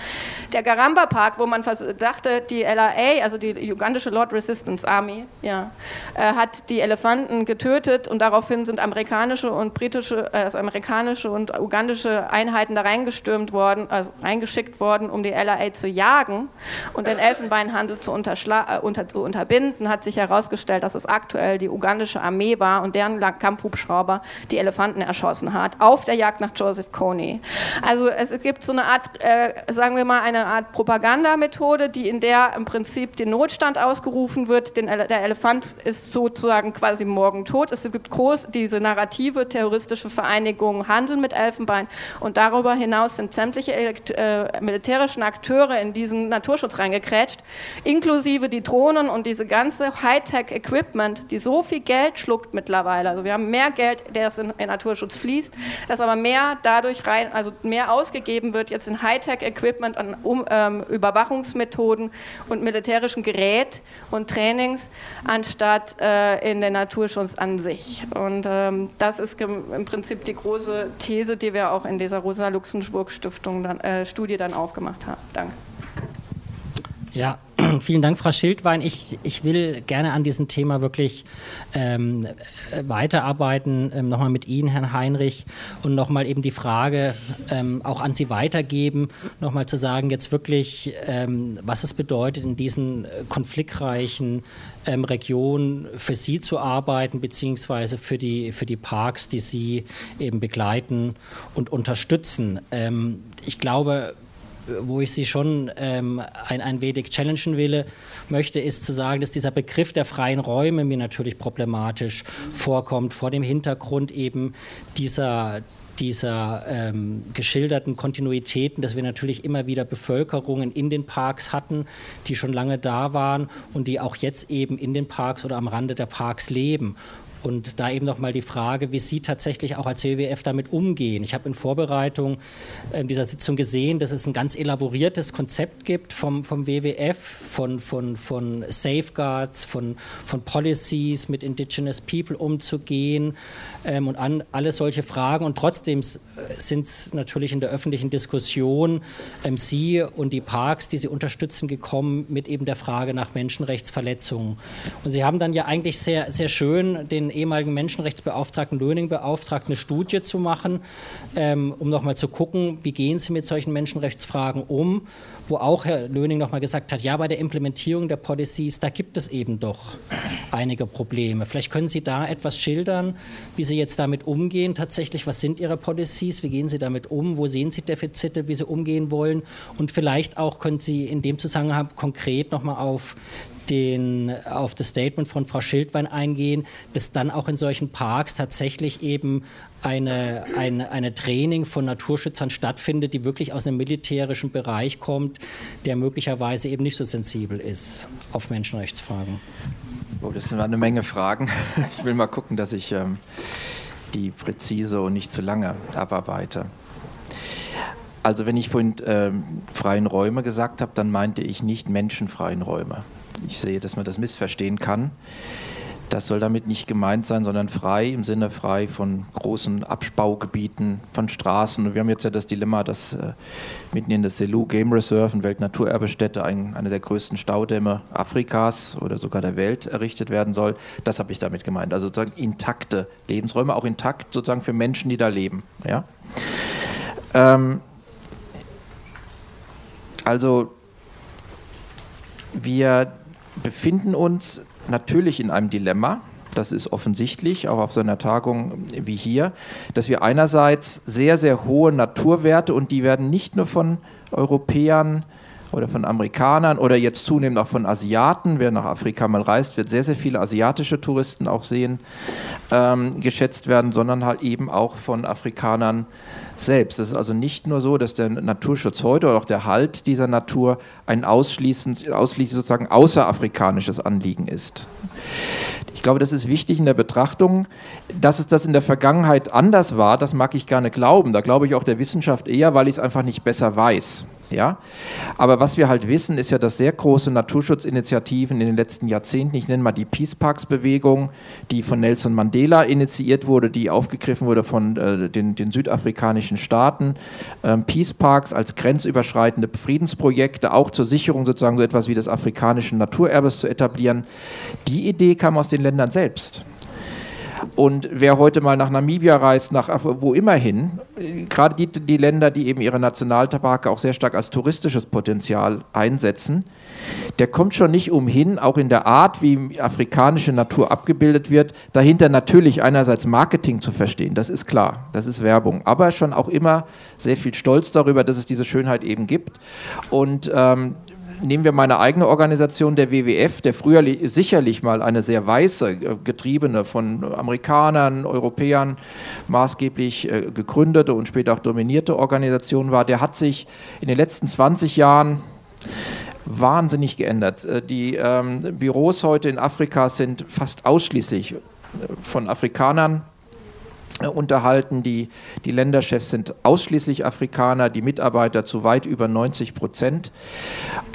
Der Garamba Park, wo man dachte, die LRA, also die ugandische Lord Resistance Army, ja, äh, hat die Elefanten getötet und daraufhin sind amerikanische und britische, äh, also amerikanische und ugandische Einheiten da reingestürmt worden, also reingeschickt worden, um die LRA zu jagen und den Elfenbeinhandel zu, äh, unter, zu unterbinden, hat sich herausgestellt, dass es aktuell die ugandische Armee war und deren Kampfhubschrauber die Elefanten erschossen hat, auf der Jagd nach Joseph Kony. Also es gibt so eine Art, äh, sagen wir mal, eine Art Propagandamethode, die in der im Prinzip den Notstand ausgerufen wird. Den, der Elefant ist sozusagen quasi morgen tot. Es gibt groß diese Narrative, Terrorismus terroristische Vereinigungen handeln mit Elfenbein und darüber hinaus sind sämtliche äh, militärischen Akteure in diesen Naturschutz reingekrätscht, inklusive die Drohnen und diese ganze Hightech-Equipment, die so viel Geld schluckt mittlerweile. Also wir haben mehr Geld, das in, in Naturschutz fließt, das aber mehr dadurch rein, also mehr ausgegeben wird jetzt in Hightech-Equipment an um, ähm, Überwachungsmethoden und militärischen Gerät und Trainings, anstatt äh, in den Naturschutz an sich. Und ähm, das ist im Prinzip die große These, die wir auch in dieser Rosa-Luxemburg-Stiftung dann, äh, dann aufgemacht haben. Danke. Ja, vielen Dank, Frau Schildwein. Ich, ich will gerne an diesem Thema wirklich ähm, weiterarbeiten, ähm, nochmal mit Ihnen, Herrn Heinrich, und nochmal eben die Frage ähm, auch an Sie weitergeben, nochmal zu sagen, jetzt wirklich, ähm, was es bedeutet, in diesen konfliktreichen ähm, Regionen für Sie zu arbeiten, beziehungsweise für die, für die Parks, die Sie eben begleiten und unterstützen. Ähm, ich glaube, wo ich Sie schon ähm, ein, ein wenig challengen will, möchte, ist zu sagen, dass dieser Begriff der freien Räume mir natürlich problematisch vorkommt, vor dem Hintergrund eben dieser, dieser ähm, geschilderten Kontinuitäten, dass wir natürlich immer wieder Bevölkerungen in den Parks hatten, die schon lange da waren und die auch jetzt eben in den Parks oder am Rande der Parks leben. Und da eben nochmal die Frage, wie Sie tatsächlich auch als WWF damit umgehen. Ich habe in Vorbereitung äh, dieser Sitzung gesehen, dass es ein ganz elaboriertes Konzept gibt vom, vom WWF, von, von, von Safeguards, von, von Policies, mit Indigenous People umzugehen ähm, und an, alle solche Fragen. Und trotzdem sind es natürlich in der öffentlichen Diskussion ähm, Sie und die Parks, die Sie unterstützen, gekommen mit eben der Frage nach Menschenrechtsverletzungen. Und Sie haben dann ja eigentlich sehr, sehr schön den ehemaligen Menschenrechtsbeauftragten Löning beauftragt, eine Studie zu machen, ähm, um nochmal zu gucken, wie gehen Sie mit solchen Menschenrechtsfragen um, wo auch Herr Löning nochmal gesagt hat, ja, bei der Implementierung der Policies, da gibt es eben doch einige Probleme. Vielleicht können Sie da etwas schildern, wie Sie jetzt damit umgehen tatsächlich. Was sind Ihre Policies? Wie gehen Sie damit um? Wo sehen Sie Defizite, wie Sie umgehen wollen? Und vielleicht auch können Sie in dem Zusammenhang konkret nochmal auf den, auf das Statement von Frau Schildwein eingehen, dass dann auch in solchen Parks tatsächlich eben eine, eine, eine Training von Naturschützern stattfindet, die wirklich aus einem militärischen Bereich kommt, der möglicherweise eben nicht so sensibel ist auf Menschenrechtsfragen. Oh, das sind eine Menge Fragen. Ich will mal gucken, dass ich ähm, die präzise und nicht zu lange abarbeite. Also wenn ich vorhin ähm, freien Räume gesagt habe, dann meinte ich nicht menschenfreien Räume. Ich sehe, dass man das missverstehen kann. Das soll damit nicht gemeint sein, sondern frei im Sinne frei von großen Absbaugebieten, von Straßen. Und wir haben jetzt ja das Dilemma, dass äh, mitten in der Selou Game Reserve, eine Weltnaturerbestätte, ein, eine der größten Staudämme Afrikas oder sogar der Welt errichtet werden soll. Das habe ich damit gemeint. Also sozusagen intakte Lebensräume, auch intakt sozusagen für Menschen, die da leben. Ja? Ähm, also wir befinden uns natürlich in einem Dilemma, das ist offensichtlich, auch auf so einer Tagung wie hier, dass wir einerseits sehr, sehr hohe Naturwerte und die werden nicht nur von Europäern oder von Amerikanern oder jetzt zunehmend auch von Asiaten, wer nach Afrika mal reist, wird sehr, sehr viele asiatische Touristen auch sehen, ähm, geschätzt werden, sondern halt eben auch von Afrikanern selbst. Es ist also nicht nur so, dass der Naturschutz heute oder auch der Halt dieser Natur ein ausschließend, ausschließlich sozusagen außerafrikanisches Anliegen ist. Ich glaube, das ist wichtig in der Betrachtung. Dass es das in der Vergangenheit anders war, das mag ich gerne glauben. Da glaube ich auch der Wissenschaft eher, weil ich es einfach nicht besser weiß. Ja? Aber was wir halt wissen, ist ja, dass sehr große Naturschutzinitiativen in den letzten Jahrzehnten, ich nenne mal die Peace Parks Bewegung, die von Nelson Mandela initiiert wurde, die aufgegriffen wurde von äh, den, den, südafrikanischen Staaten, ähm, Peace Parks als grenzüberschreitende Friedensprojekte, auch zur Sicherung sozusagen so etwas wie des afrikanischen Naturerbes zu etablieren. Die Idee kam aus den Ländern selbst. Und wer heute mal nach Namibia reist, nach wo immer hin, gerade die, die Länder, die eben ihre Nationaltabake auch sehr stark als touristisches Potenzial einsetzen, der kommt schon nicht umhin, auch in der Art, wie afrikanische Natur abgebildet wird, dahinter natürlich einerseits Marketing zu verstehen, das ist klar, das ist Werbung, aber schon auch immer sehr viel Stolz darüber, dass es diese Schönheit eben gibt. Und ähm, nehmen wir meine eigene Organisation, der WWF, der früher sicherlich mal eine sehr weiße, äh, getriebene von Amerikanern, Europäern maßgeblich äh, gegründete und später auch dominierte Organisation war, der hat sich in den letzten 20 Jahren wahnsinnig geändert. Äh, die ähm, Büros heute in Afrika sind fast ausschließlich von Afrikanern unterhalten. Die, die Länderchefs sind ausschließlich Afrikaner, die Mitarbeiter zu weit über 90 Prozent.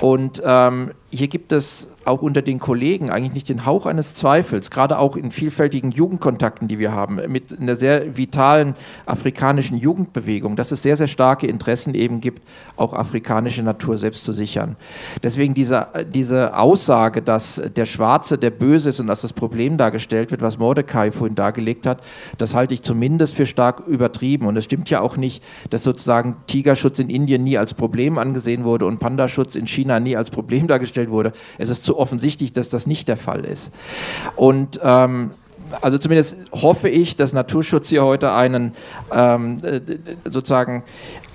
Und ähm, hier gibt es auch unter den Kollegen eigentlich nicht den Hauch eines Zweifels, gerade auch in vielfältigen Jugendkontakten, die wir haben, mit einer sehr vitalen afrikanischen Jugendbewegung, dass es sehr, sehr starke Interessen eben gibt, auch afrikanische Natur selbst zu sichern. Deswegen diese, diese Aussage, dass der Schwarze der Böse ist und dass das Problem dargestellt wird, was Mordecai vorhin dargelegt hat, das halte ich zumindest für stark übertrieben. Und es stimmt ja auch nicht, dass sozusagen Tigerschutz in Indien nie als Problem angesehen wurde und Pandaschutz in China nie als Problem dargestellt wurde. Es ist zu offensichtlich, dass das nicht der Fall ist. Und ähm, also zumindest hoffe ich, dass Naturschutz hier heute einen ähm, äh, sozusagen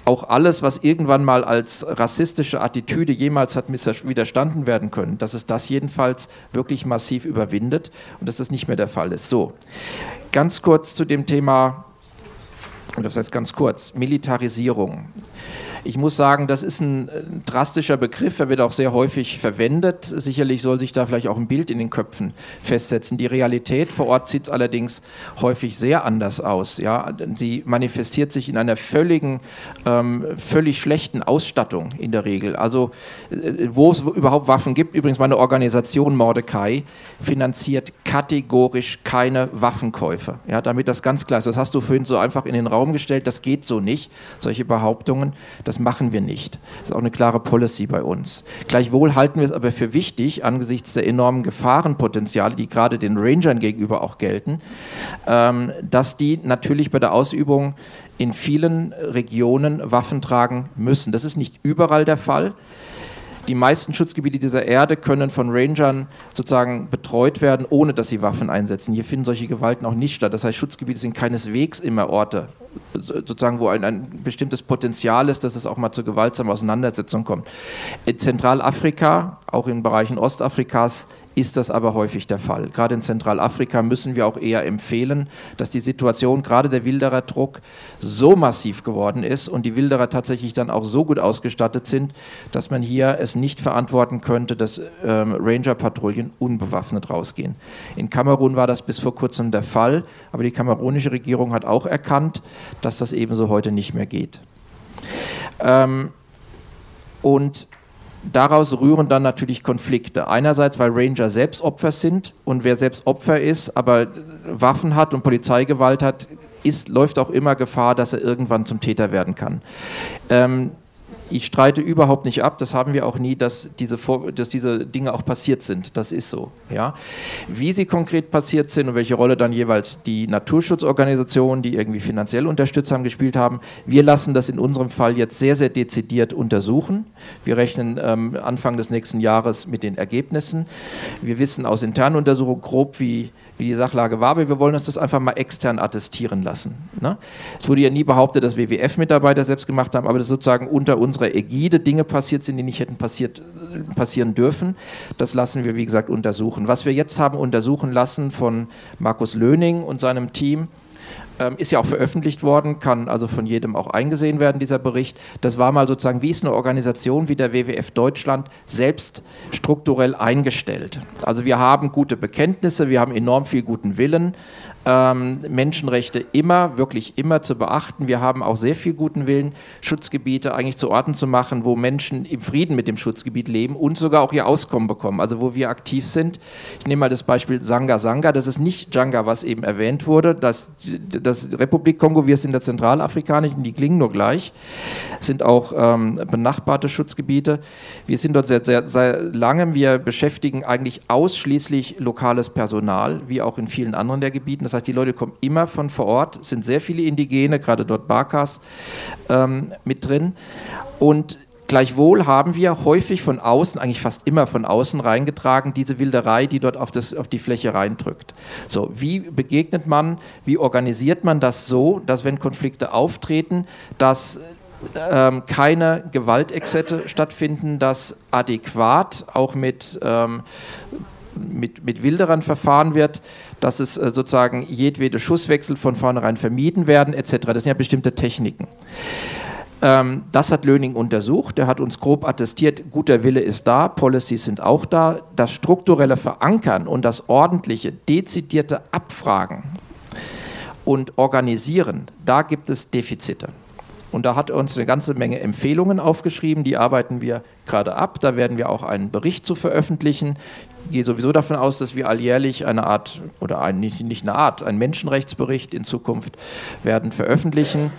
auch alles, was irgendwann mal als rassistische Attitüde jemals hat widerstanden werden können, dass es das jedenfalls wirklich massiv überwindet und dass das nicht mehr der Fall ist. So, ganz kurz zu dem Thema, das heißt ganz kurz, Militarisierung. Ich muss sagen, das ist ein äh, drastischer Begriff, er wird auch sehr häufig verwendet. Sicherlich soll sich da vielleicht auch ein Bild in den Köpfen festsetzen. Die Realität vor Ort sieht allerdings häufig sehr anders aus. Ja? Sie manifestiert sich in einer völligen, ähm, völlig schlechten Ausstattung in der Regel. Also äh, wo es überhaupt Waffen gibt, übrigens meine Organisation Mordecai finanziert kategorisch keine Waffenkäufe. Ja, damit das ganz klar ist. Das hast du vorhin so einfach in den Raum gestellt, das geht so nicht, solche Behauptungen. Das Das machen wir nicht. Das ist auch eine klare Policy bei uns. Gleichwohl halten wir es aber für wichtig, angesichts der enormen Gefahrenpotenziale, die gerade den Rangern gegenüber auch gelten, ähm, dass die natürlich bei der Ausübung in vielen Regionen Waffen tragen müssen. Das ist nicht überall der Fall. Die meisten Schutzgebiete dieser Erde können von Rangern sozusagen betreut werden, ohne dass sie Waffen einsetzen. Hier finden solche Gewalten auch nicht statt. Das heißt, Schutzgebiete sind keineswegs immer Orte, sozusagen, wo ein, ein bestimmtes Potenzial ist, dass es auch mal zu gewaltsamen Auseinandersetzungen kommt. In Zentralafrika, auch in Bereichen Ostafrikas, ist das aber häufig der Fall. Gerade in Zentralafrika müssen wir auch eher empfehlen, dass die Situation, gerade der Wilderer-Druck, so massiv geworden ist und die Wilderer tatsächlich dann auch so gut ausgestattet sind, dass man hier es nicht verantworten könnte, dass ähm, Ranger-Patrouillen unbewaffnet rausgehen. In Kamerun war das bis vor kurzem der Fall, aber die kamerunische Regierung hat auch erkannt, dass das ebenso heute nicht mehr geht. Ähm, und daraus rühren dann natürlich Konflikte. Einerseits, weil Ranger selbst Opfer sind und wer selbst Opfer ist, aber Waffen hat und Polizeigewalt hat, ist, läuft auch immer Gefahr, dass er irgendwann zum Täter werden kann. Ähm, ich streite überhaupt nicht ab, das haben wir auch nie, dass diese, dass diese Dinge auch passiert sind. Das ist so. Ja. Wie sie konkret passiert sind und welche Rolle dann jeweils die Naturschutzorganisationen, die irgendwie finanziell unterstützt haben, gespielt haben, wir lassen das in unserem Fall jetzt sehr, sehr dezidiert untersuchen. Wir rechnen ähm, Anfang des nächsten Jahres mit den Ergebnissen. Wir wissen aus internen Untersuchungen grob, wie wie die Sachlage war, aber wir wollen uns das einfach mal extern attestieren lassen. Ne? Es wurde ja nie behauptet, dass WWF-Mitarbeiter selbst gemacht haben, aber dass sozusagen unter unserer Ägide Dinge passiert sind, die nicht hätten passiert, passieren dürfen. Das lassen wir, wie gesagt, untersuchen. Was wir jetzt haben untersuchen lassen von Markus Löning und seinem Team, ähm, ist ja auch veröffentlicht worden, kann also von jedem auch eingesehen werden, dieser Bericht. Das war mal sozusagen, wie ist eine Organisation wie der WWF Deutschland selbst strukturell eingestellt. Also wir haben gute Bekenntnisse, wir haben enorm viel guten Willen, ähm, Menschenrechte immer, wirklich immer zu beachten. Wir haben auch sehr viel guten Willen, Schutzgebiete eigentlich zu Orten zu machen, wo Menschen im Frieden mit dem Schutzgebiet leben und sogar auch ihr Auskommen bekommen, also wo wir aktiv sind. Ich nehme mal das Beispiel Sanga Sanga, das ist nicht Djanga, was eben erwähnt wurde. Das, das Republik Kongo, wir sind der zentralafrikanischen, die klingen nur gleich, sind auch ähm, benachbarte Schutzgebiete. Wir sind dort seit sehr, sehr langem, wir beschäftigen eigentlich ausschließlich lokales Personal, wie auch in vielen anderen der Gebieten. Das heißt, die Leute kommen immer von vor Ort, sind sehr viele Indigene, gerade dort Bakas ähm, mit drin. Und Gleichwohl haben wir häufig von außen, eigentlich fast immer von außen reingetragen, diese Wilderei, die dort auf, das, auf die Fläche reindrückt. So, wie begegnet man, wie organisiert man das so, dass wenn Konflikte auftreten, dass ähm, keine Gewaltexzesse stattfinden, dass adäquat auch mit, ähm, mit, mit Wilderern verfahren wird, dass es äh, sozusagen jedwede Schusswechsel von vornherein vermieden werden, etc. Das sind ja bestimmte Techniken. Ähm, das hat Löning untersucht. Er hat uns grob attestiert, guter Wille ist da, Policies sind auch da. Das strukturelle Verankern und das ordentliche, dezidierte Abfragen und Organisieren, da gibt es Defizite. Und da hat er uns eine ganze Menge Empfehlungen aufgeschrieben, die arbeiten wir gerade ab. Da werden wir auch einen Bericht zu veröffentlichen. Gehe sowieso davon aus, dass wir alljährlich eine Art, oder ein, nicht, nicht eine Art, einen Menschenrechtsbericht in Zukunft werden veröffentlichen.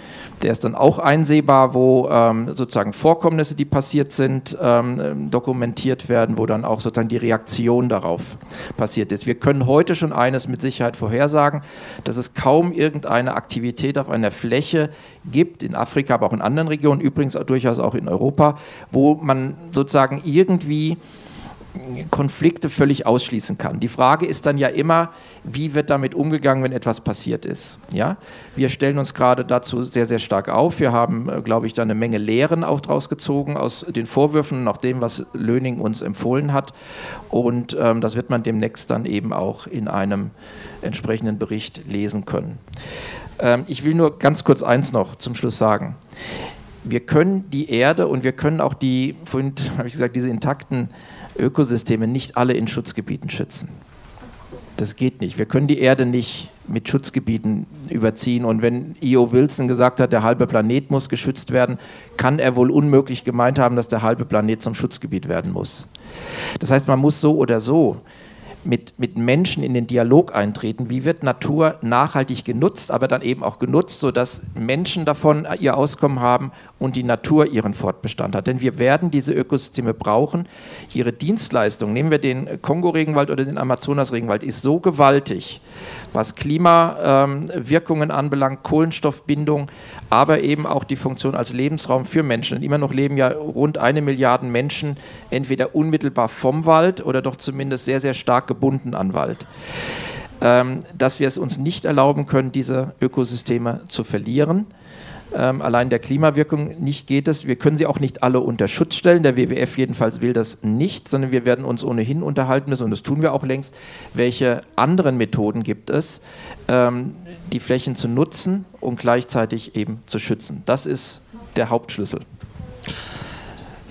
Der ist dann auch einsehbar, wo ähm, sozusagen Vorkommnisse, die passiert sind, ähm, dokumentiert werden, wo dann auch sozusagen die Reaktion darauf passiert ist. Wir können heute schon eines mit Sicherheit vorhersagen, dass es kaum irgendeine Aktivität auf einer Fläche gibt, in Afrika, aber auch in anderen Regionen, übrigens durchaus auch in Europa, wo man sozusagen irgendwie Konflikte völlig ausschließen kann. Die Frage ist dann ja immer, wie wird damit umgegangen, wenn etwas passiert ist. Ja? Wir stellen uns gerade dazu sehr, sehr stark auf. Wir haben, äh, glaube ich, da eine Menge Lehren auch draus gezogen aus den Vorwürfen, nach dem, was Löning uns empfohlen hat. Und ähm, das wird man demnächst dann eben auch in einem entsprechenden Bericht lesen können. Ähm, ich will nur ganz kurz eins noch zum Schluss sagen. Wir können die Erde und wir können auch die, vorhin habe ich gesagt, diese intakten Ökosysteme nicht alle in Schutzgebieten schützen. Das geht nicht. Wir können die Erde nicht mit Schutzgebieten überziehen. Und wenn E.O. Wilson gesagt hat, der halbe Planet muss geschützt werden, kann er wohl unmöglich gemeint haben, dass der halbe Planet zum Schutzgebiet werden muss. Das heißt, man muss so oder so mit, mit Menschen in den Dialog eintreten. Wie wird Natur nachhaltig genutzt, aber dann eben auch genutzt, sodass Menschen davon ihr Auskommen haben und die Natur ihren Fortbestand hat. Denn wir werden diese Ökosysteme brauchen. Ihre Dienstleistung, nehmen wir den Kongo-Regenwald oder den Amazonas-Regenwald, ist so gewaltig, was Klimawirkungen ähm, anbelangt, Kohlenstoffbindung, aber eben auch die Funktion als Lebensraum für Menschen. Und immer noch leben ja rund eine Milliarde Menschen entweder unmittelbar vom Wald oder doch zumindest sehr, sehr stark gebunden an Wald. Ähm, dass wir es uns nicht erlauben können, diese Ökosysteme zu verlieren ähm, allein der Klimawirkung nicht geht es. Wir können sie auch nicht alle unter Schutz stellen. Der WWF jedenfalls will das nicht, sondern wir werden uns ohnehin unterhalten müssen, und das tun wir auch längst, welche anderen Methoden gibt es, ähm, die Flächen zu nutzen und gleichzeitig eben zu schützen. Das ist der Hauptschlüssel.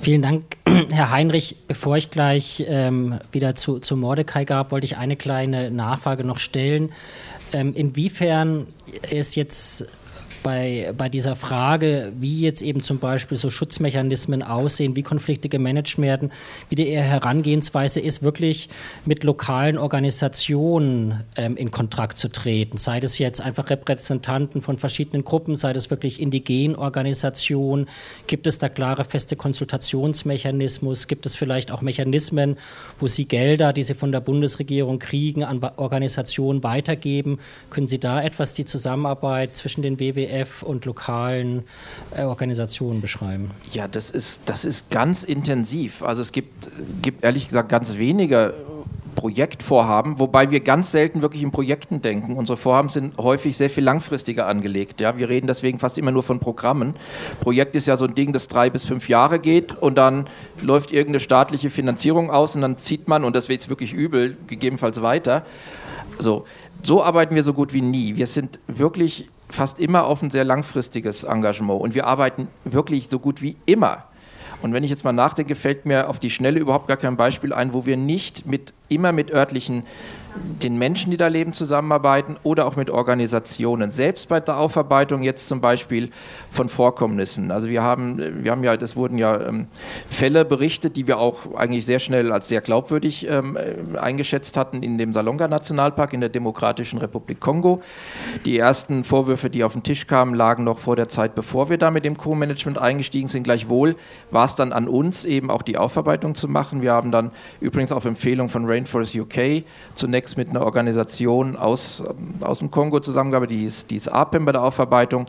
Vielen Dank, Herr Heinrich. Bevor ich gleich ähm, wieder zu, zu Mordecai gab, wollte ich eine kleine Nachfrage noch stellen. Ähm, inwiefern ist jetzt bei, bei dieser Frage, wie jetzt eben zum Beispiel so Schutzmechanismen aussehen, wie Konflikte gemanagt werden, wie die Herangehensweise ist, wirklich mit lokalen Organisationen ähm, in Kontakt zu treten. Sei das jetzt einfach Repräsentanten von verschiedenen Gruppen, sei das wirklich indigenen Organisationen, gibt es da klare feste Konsultationsmechanismus, gibt es vielleicht auch Mechanismen, wo Sie Gelder, die Sie von der Bundesregierung kriegen, an Organisationen weitergeben? Können Sie da etwas die Zusammenarbeit zwischen den WWF WWF und lokalen äh, Organisationen beschreiben? Ja, das ist, das ist ganz intensiv. Also es gibt, gibt ehrlich gesagt ganz wenige Projektvorhaben, wobei wir ganz selten wirklich in Projekten denken. Unsere Vorhaben sind häufig sehr viel langfristiger angelegt. Ja? Wir reden deswegen fast immer nur von Programmen. Projekt ist ja so ein Ding, das drei bis fünf Jahre geht und dann läuft irgendeine staatliche Finanzierung aus und dann zieht man, und das wird jetzt wirklich übel, gegebenenfalls weiter. So, so arbeiten wir so gut wie nie. Wir sind wirklich fast immer auf ein sehr langfristiges Engagement und wir arbeiten wirklich so gut wie immer. Und wenn ich jetzt mal nachdenke, fällt mir auf die Schnelle überhaupt gar kein Beispiel ein, wo wir nicht mit, immer mit örtlichen den Menschen, die da leben, zusammenarbeiten oder auch mit Organisationen. Selbst bei der Aufarbeitung jetzt zum Beispiel von Vorkommnissen. Also wir haben, wir haben ja, das wurden ja ähm, Fälle berichtet, die wir auch eigentlich sehr schnell als sehr glaubwürdig ähm, äh, eingeschätzt hatten in dem Salonga Nationalpark in der Demokratischen Republik Kongo. Die ersten Vorwürfe, die auf den Tisch kamen, lagen noch vor der Zeit, bevor wir da mit dem Co-Management eingestiegen sind. Gleichwohl war es dann an uns, eben auch die Aufarbeitung zu machen. Wir haben dann übrigens auf Empfehlung von Rainforest UK zunächst Kontext mit einer Organisation aus, aus dem Kongo zusammengearbeitet, die hieß, die hieß APEM bei der Aufarbeitung.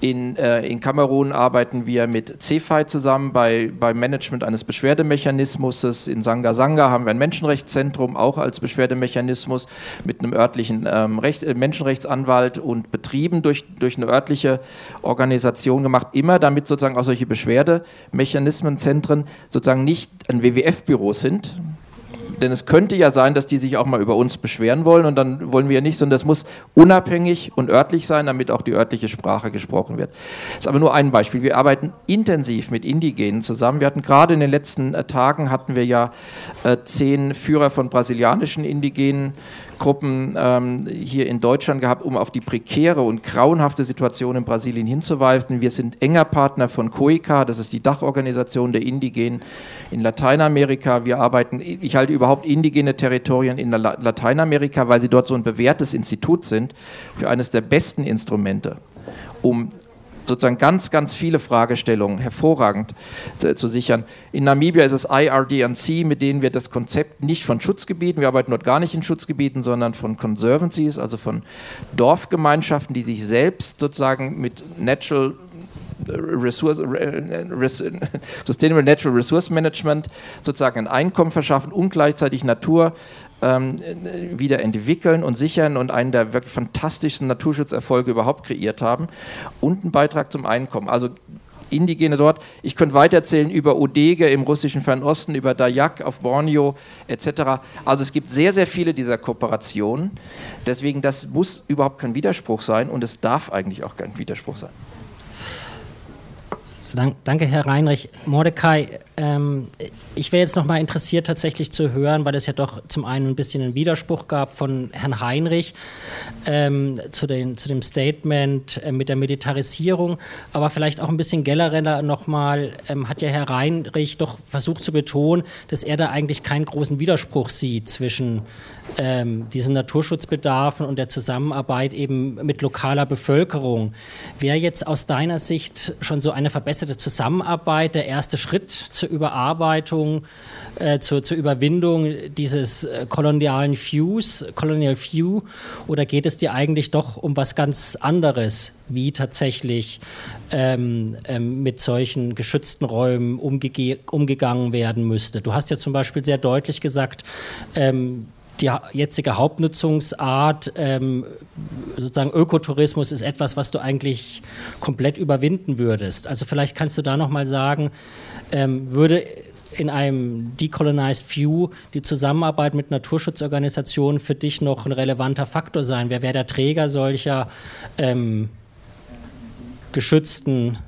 In, äh, in Kamerun arbeiten wir mit CFI zusammen bei, beim Management eines Beschwerdemechanismus. In Sanga Sanga haben wir ein Menschenrechtszentrum, auch als Beschwerdemechanismus mit einem örtlichen ähm, Recht, äh, Menschenrechtsanwalt und betrieben durch, durch eine örtliche Organisation gemacht, immer damit sozusagen auch solche Beschwerdemechanismen, Zentren sozusagen nicht ein WWF-Büro sind, denn es könnte ja sein, dass die sich auch mal über uns beschweren wollen und dann wollen wir ja nicht, sondern das muss unabhängig und örtlich sein, damit auch die örtliche Sprache gesprochen wird. Das ist aber nur ein Beispiel. Wir arbeiten intensiv mit Indigenen zusammen. Wir hatten gerade in den letzten äh, Tagen hatten wir ja äh, zehn Führer von brasilianischen Indigenen Gruppen ähm, hier in Deutschland gehabt, um auf die prekäre und grauenhafte Situation in Brasilien hinzuweisen. Wir sind enger Partner von COICA, das ist die Dachorganisation der Indigenen in Lateinamerika. Wir arbeiten, ich halte überhaupt indigene Territorien in Lateinamerika, weil sie dort so ein bewährtes Institut sind, für eines der besten Instrumente, um sozusagen ganz, ganz viele Fragestellungen hervorragend zu, zu, sichern. In Namibia ist es IRDNC, mit denen wir das Konzept nicht von Schutzgebieten, wir arbeiten dort gar nicht in Schutzgebieten, sondern von Conservancies, also von Dorfgemeinschaften, die sich selbst sozusagen mit Natural Resource, Sustainable Natural Resource Management sozusagen ein Einkommen verschaffen und gleichzeitig Natur ähm, wieder entwickeln und sichern und einen der wirklich fantastischen Naturschutzerfolge überhaupt kreiert haben und einen Beitrag zum Einkommen. Also Indigene dort. Ich könnte weiterzählen über Odege im russischen Fernosten, über Dayak auf Borneo etc. Also es gibt sehr, sehr viele dieser Kooperationen. Deswegen, das muss überhaupt kein Widerspruch sein und es darf eigentlich auch kein Widerspruch sein. Danke, Herr Reinrich. Mordecai, Ähm, ich wäre jetzt noch mal interessiert, tatsächlich zu hören, weil es ja doch zum einen ein bisschen einen Widerspruch gab von Herrn Heinrich ähm, zu, den, zu dem Statement äh, mit der Militarisierung, aber vielleicht auch ein bisschen genereller noch mal ähm, hat ja Herr Heinrich doch versucht zu betonen, dass er da eigentlich keinen großen Widerspruch sieht zwischen ähm, diesen Naturschutzbedarfen und der Zusammenarbeit eben mit lokaler Bevölkerung. Wäre jetzt aus deiner Sicht schon so eine verbesserte Zusammenarbeit der erste Schritt zur Überarbeitung, äh, zur, zur Überwindung dieses äh, kolonialen Views, Colonial View, oder geht es dir eigentlich doch um was ganz anderes, wie tatsächlich ähm, ähm, mit solchen geschützten Räumen umge umgegangen werden müsste? Du hast ja zum Beispiel sehr deutlich gesagt, ähm, die jetzige Hauptnutzungsart, ähm, sozusagen Ökotourismus, ist etwas, was du eigentlich komplett überwinden würdest. Also vielleicht kannst du da noch mal sagen, ähm, würde in einem Decolonized View die Zusammenarbeit mit Naturschutzorganisationen für dich noch ein relevanter Faktor sein? Wer wäre der Träger solcher ähm, geschützten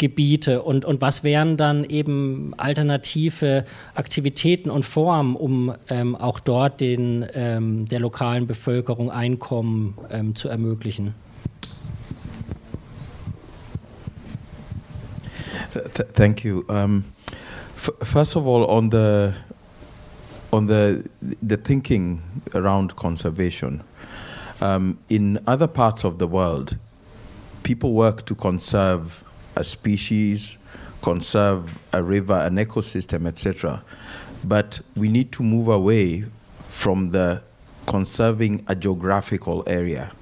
Gebiete und, und was wären dann eben alternative Aktivitäten und Formen, um ähm, auch dort den, ähm, der lokalen Bevölkerung Einkommen ähm, zu ermöglichen? Th thank you. Um, first of all, on the on the the thinking around conservation, um, in other parts of the world, people work to conserve a species, conserve a river, an ecosystem, etc. But we need to move away from the conserving a geographical area.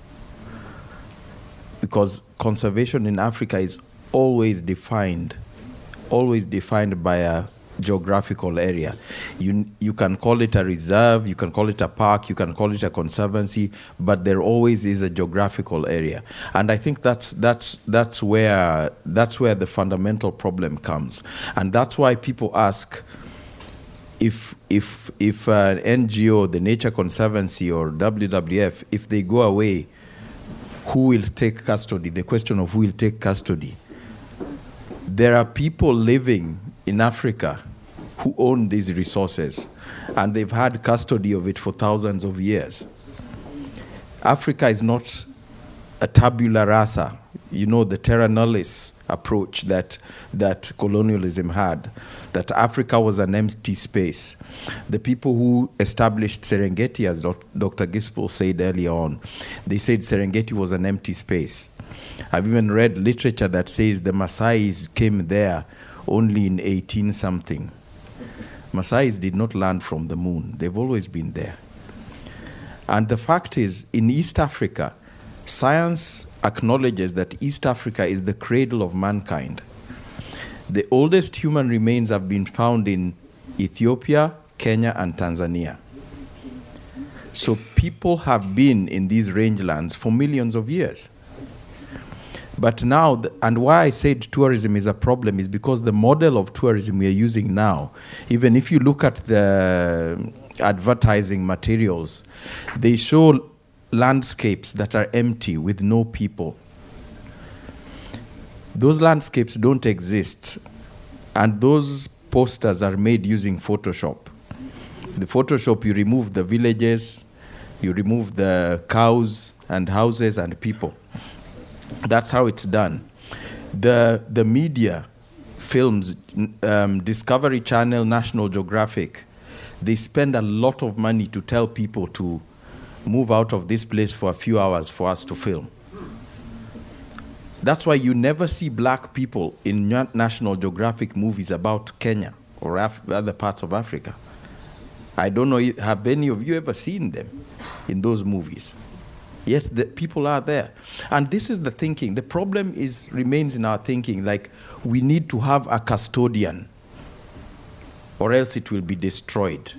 Because conservation in Africa is always defined, always defined by a geographical area. You, you can call it a reserve, you can call it a park, you can call it a conservancy, but there always is a geographical area. And I think that's, that's, that's, where, that's where the fundamental problem comes. And that's why people ask, if if if an NGO, the Nature Conservancy or WWF, if they go away, who will take custody? The question of who will take custody. There are people living in Africa who own these resources, and they've had custody of it for thousands of years. Africa is not a tabula rasa, you know, the terra nullis approach that, that colonialism had, that Africa was an empty space. The people who established Serengeti, as Dr. Gispel said earlier on, they said Serengeti was an empty space. I've even read literature that says the Maasais came there only in 18 something. Maasais did not land from the moon, they've always been there. And the fact is, in East Africa, science acknowledges that East Africa is the cradle of mankind. The oldest human remains have been found in Ethiopia, Kenya, and Tanzania. So people have been in these rangelands for millions of years. But now, and why I said tourism is a problem is because the model of tourism we are using now, even if you look at the advertising materials, they show landscapes that are empty with no people. Those landscapes don't exist, and those posters are made using Photoshop. The Photoshop, you remove the villages, you remove the cows and houses and people. That's how it's done. The, the media, films, um, Discovery Channel, National Geographic, they spend a lot of money to tell people to move out of this place for a few hours for us to film. That's why you never see black people in National Geographic movies about Kenya or Af other parts of Africa. I don't know, have any of you ever seen them in those movies? Yet the people are there. And this is the thinking. The problem is remains in our thinking like we need to have a custodian or else it will be destroyed.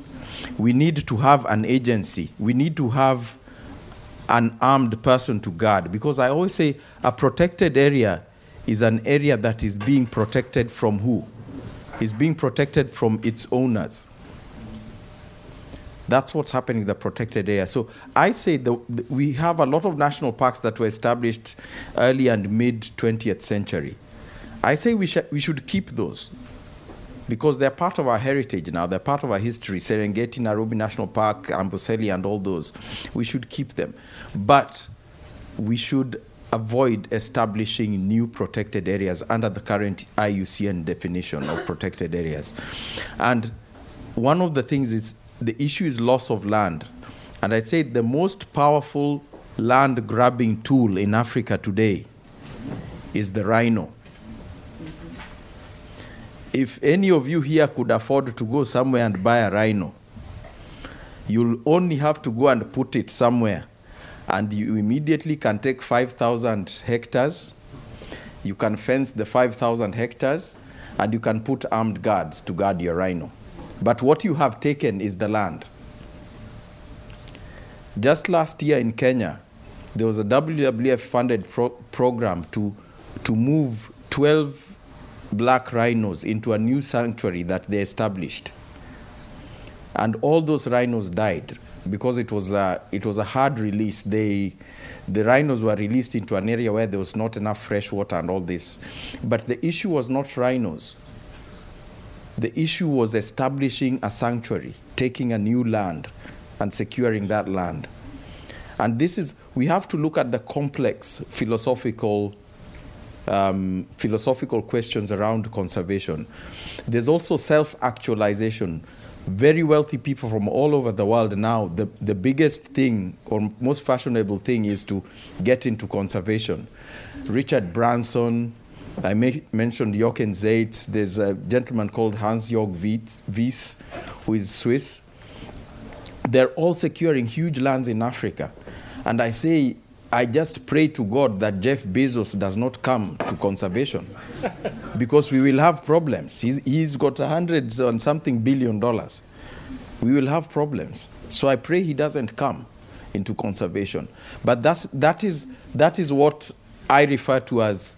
We need to have an agency. We need to have an armed person to guard because I always say a protected area is an area that is being protected from who? Is being protected from its owners. That's what's happening in the protected area. So I say the, the, we have a lot of national parks that were established early and mid 20th century. I say we, sh we should keep those. because they're part of our heritage now, they're part of our history. Serengeti, Nairobi National Park, Amboseli, and all those. We should keep them. But we should avoid establishing new protected areas under the current IUCN definition of protected areas. And one of the things is the issue is loss of land. And I'd say the most powerful land grabbing tool in Africa today is the rhino. If any of you here could afford to go somewhere and buy a rhino, you'll only have to go and put it somewhere and you immediately can take 5,000 hectares. You can fence the 5,000 hectares, and you can put armed guards to guard your rhino. But what you have taken is the land. Just last year in Kenya, there was a WWF funded pro- program to, to move 12 black rhinos into a new sanctuary that they established. And all those rhinos died because it was a, it was a hard release. They, the rhinos were released into an area where there was not enough fresh water and all this. But the issue was not rhinos. The issue was establishing a sanctuary, taking a new land and securing that land. And this is, we have to look at the complex philosophical um, philosophical questions around conservation. There's also self actualization very wealthy people from all over the world now, the, the biggest thing or most fashionable thing is to get into conservation. Richard Branson, I mentioned Jochen Zeitz, there's a gentleman called Hans-Jörg Wyss, who is Swiss. They're all securing huge lands in Africa. And I say, I just pray to God that Jeff Bezos does not come to conservation because we will have problems. He's, he's got hundreds and something billion dollars. We will have problems. So I pray he doesn't come into conservation. But that's, that, is, that is what I refer to as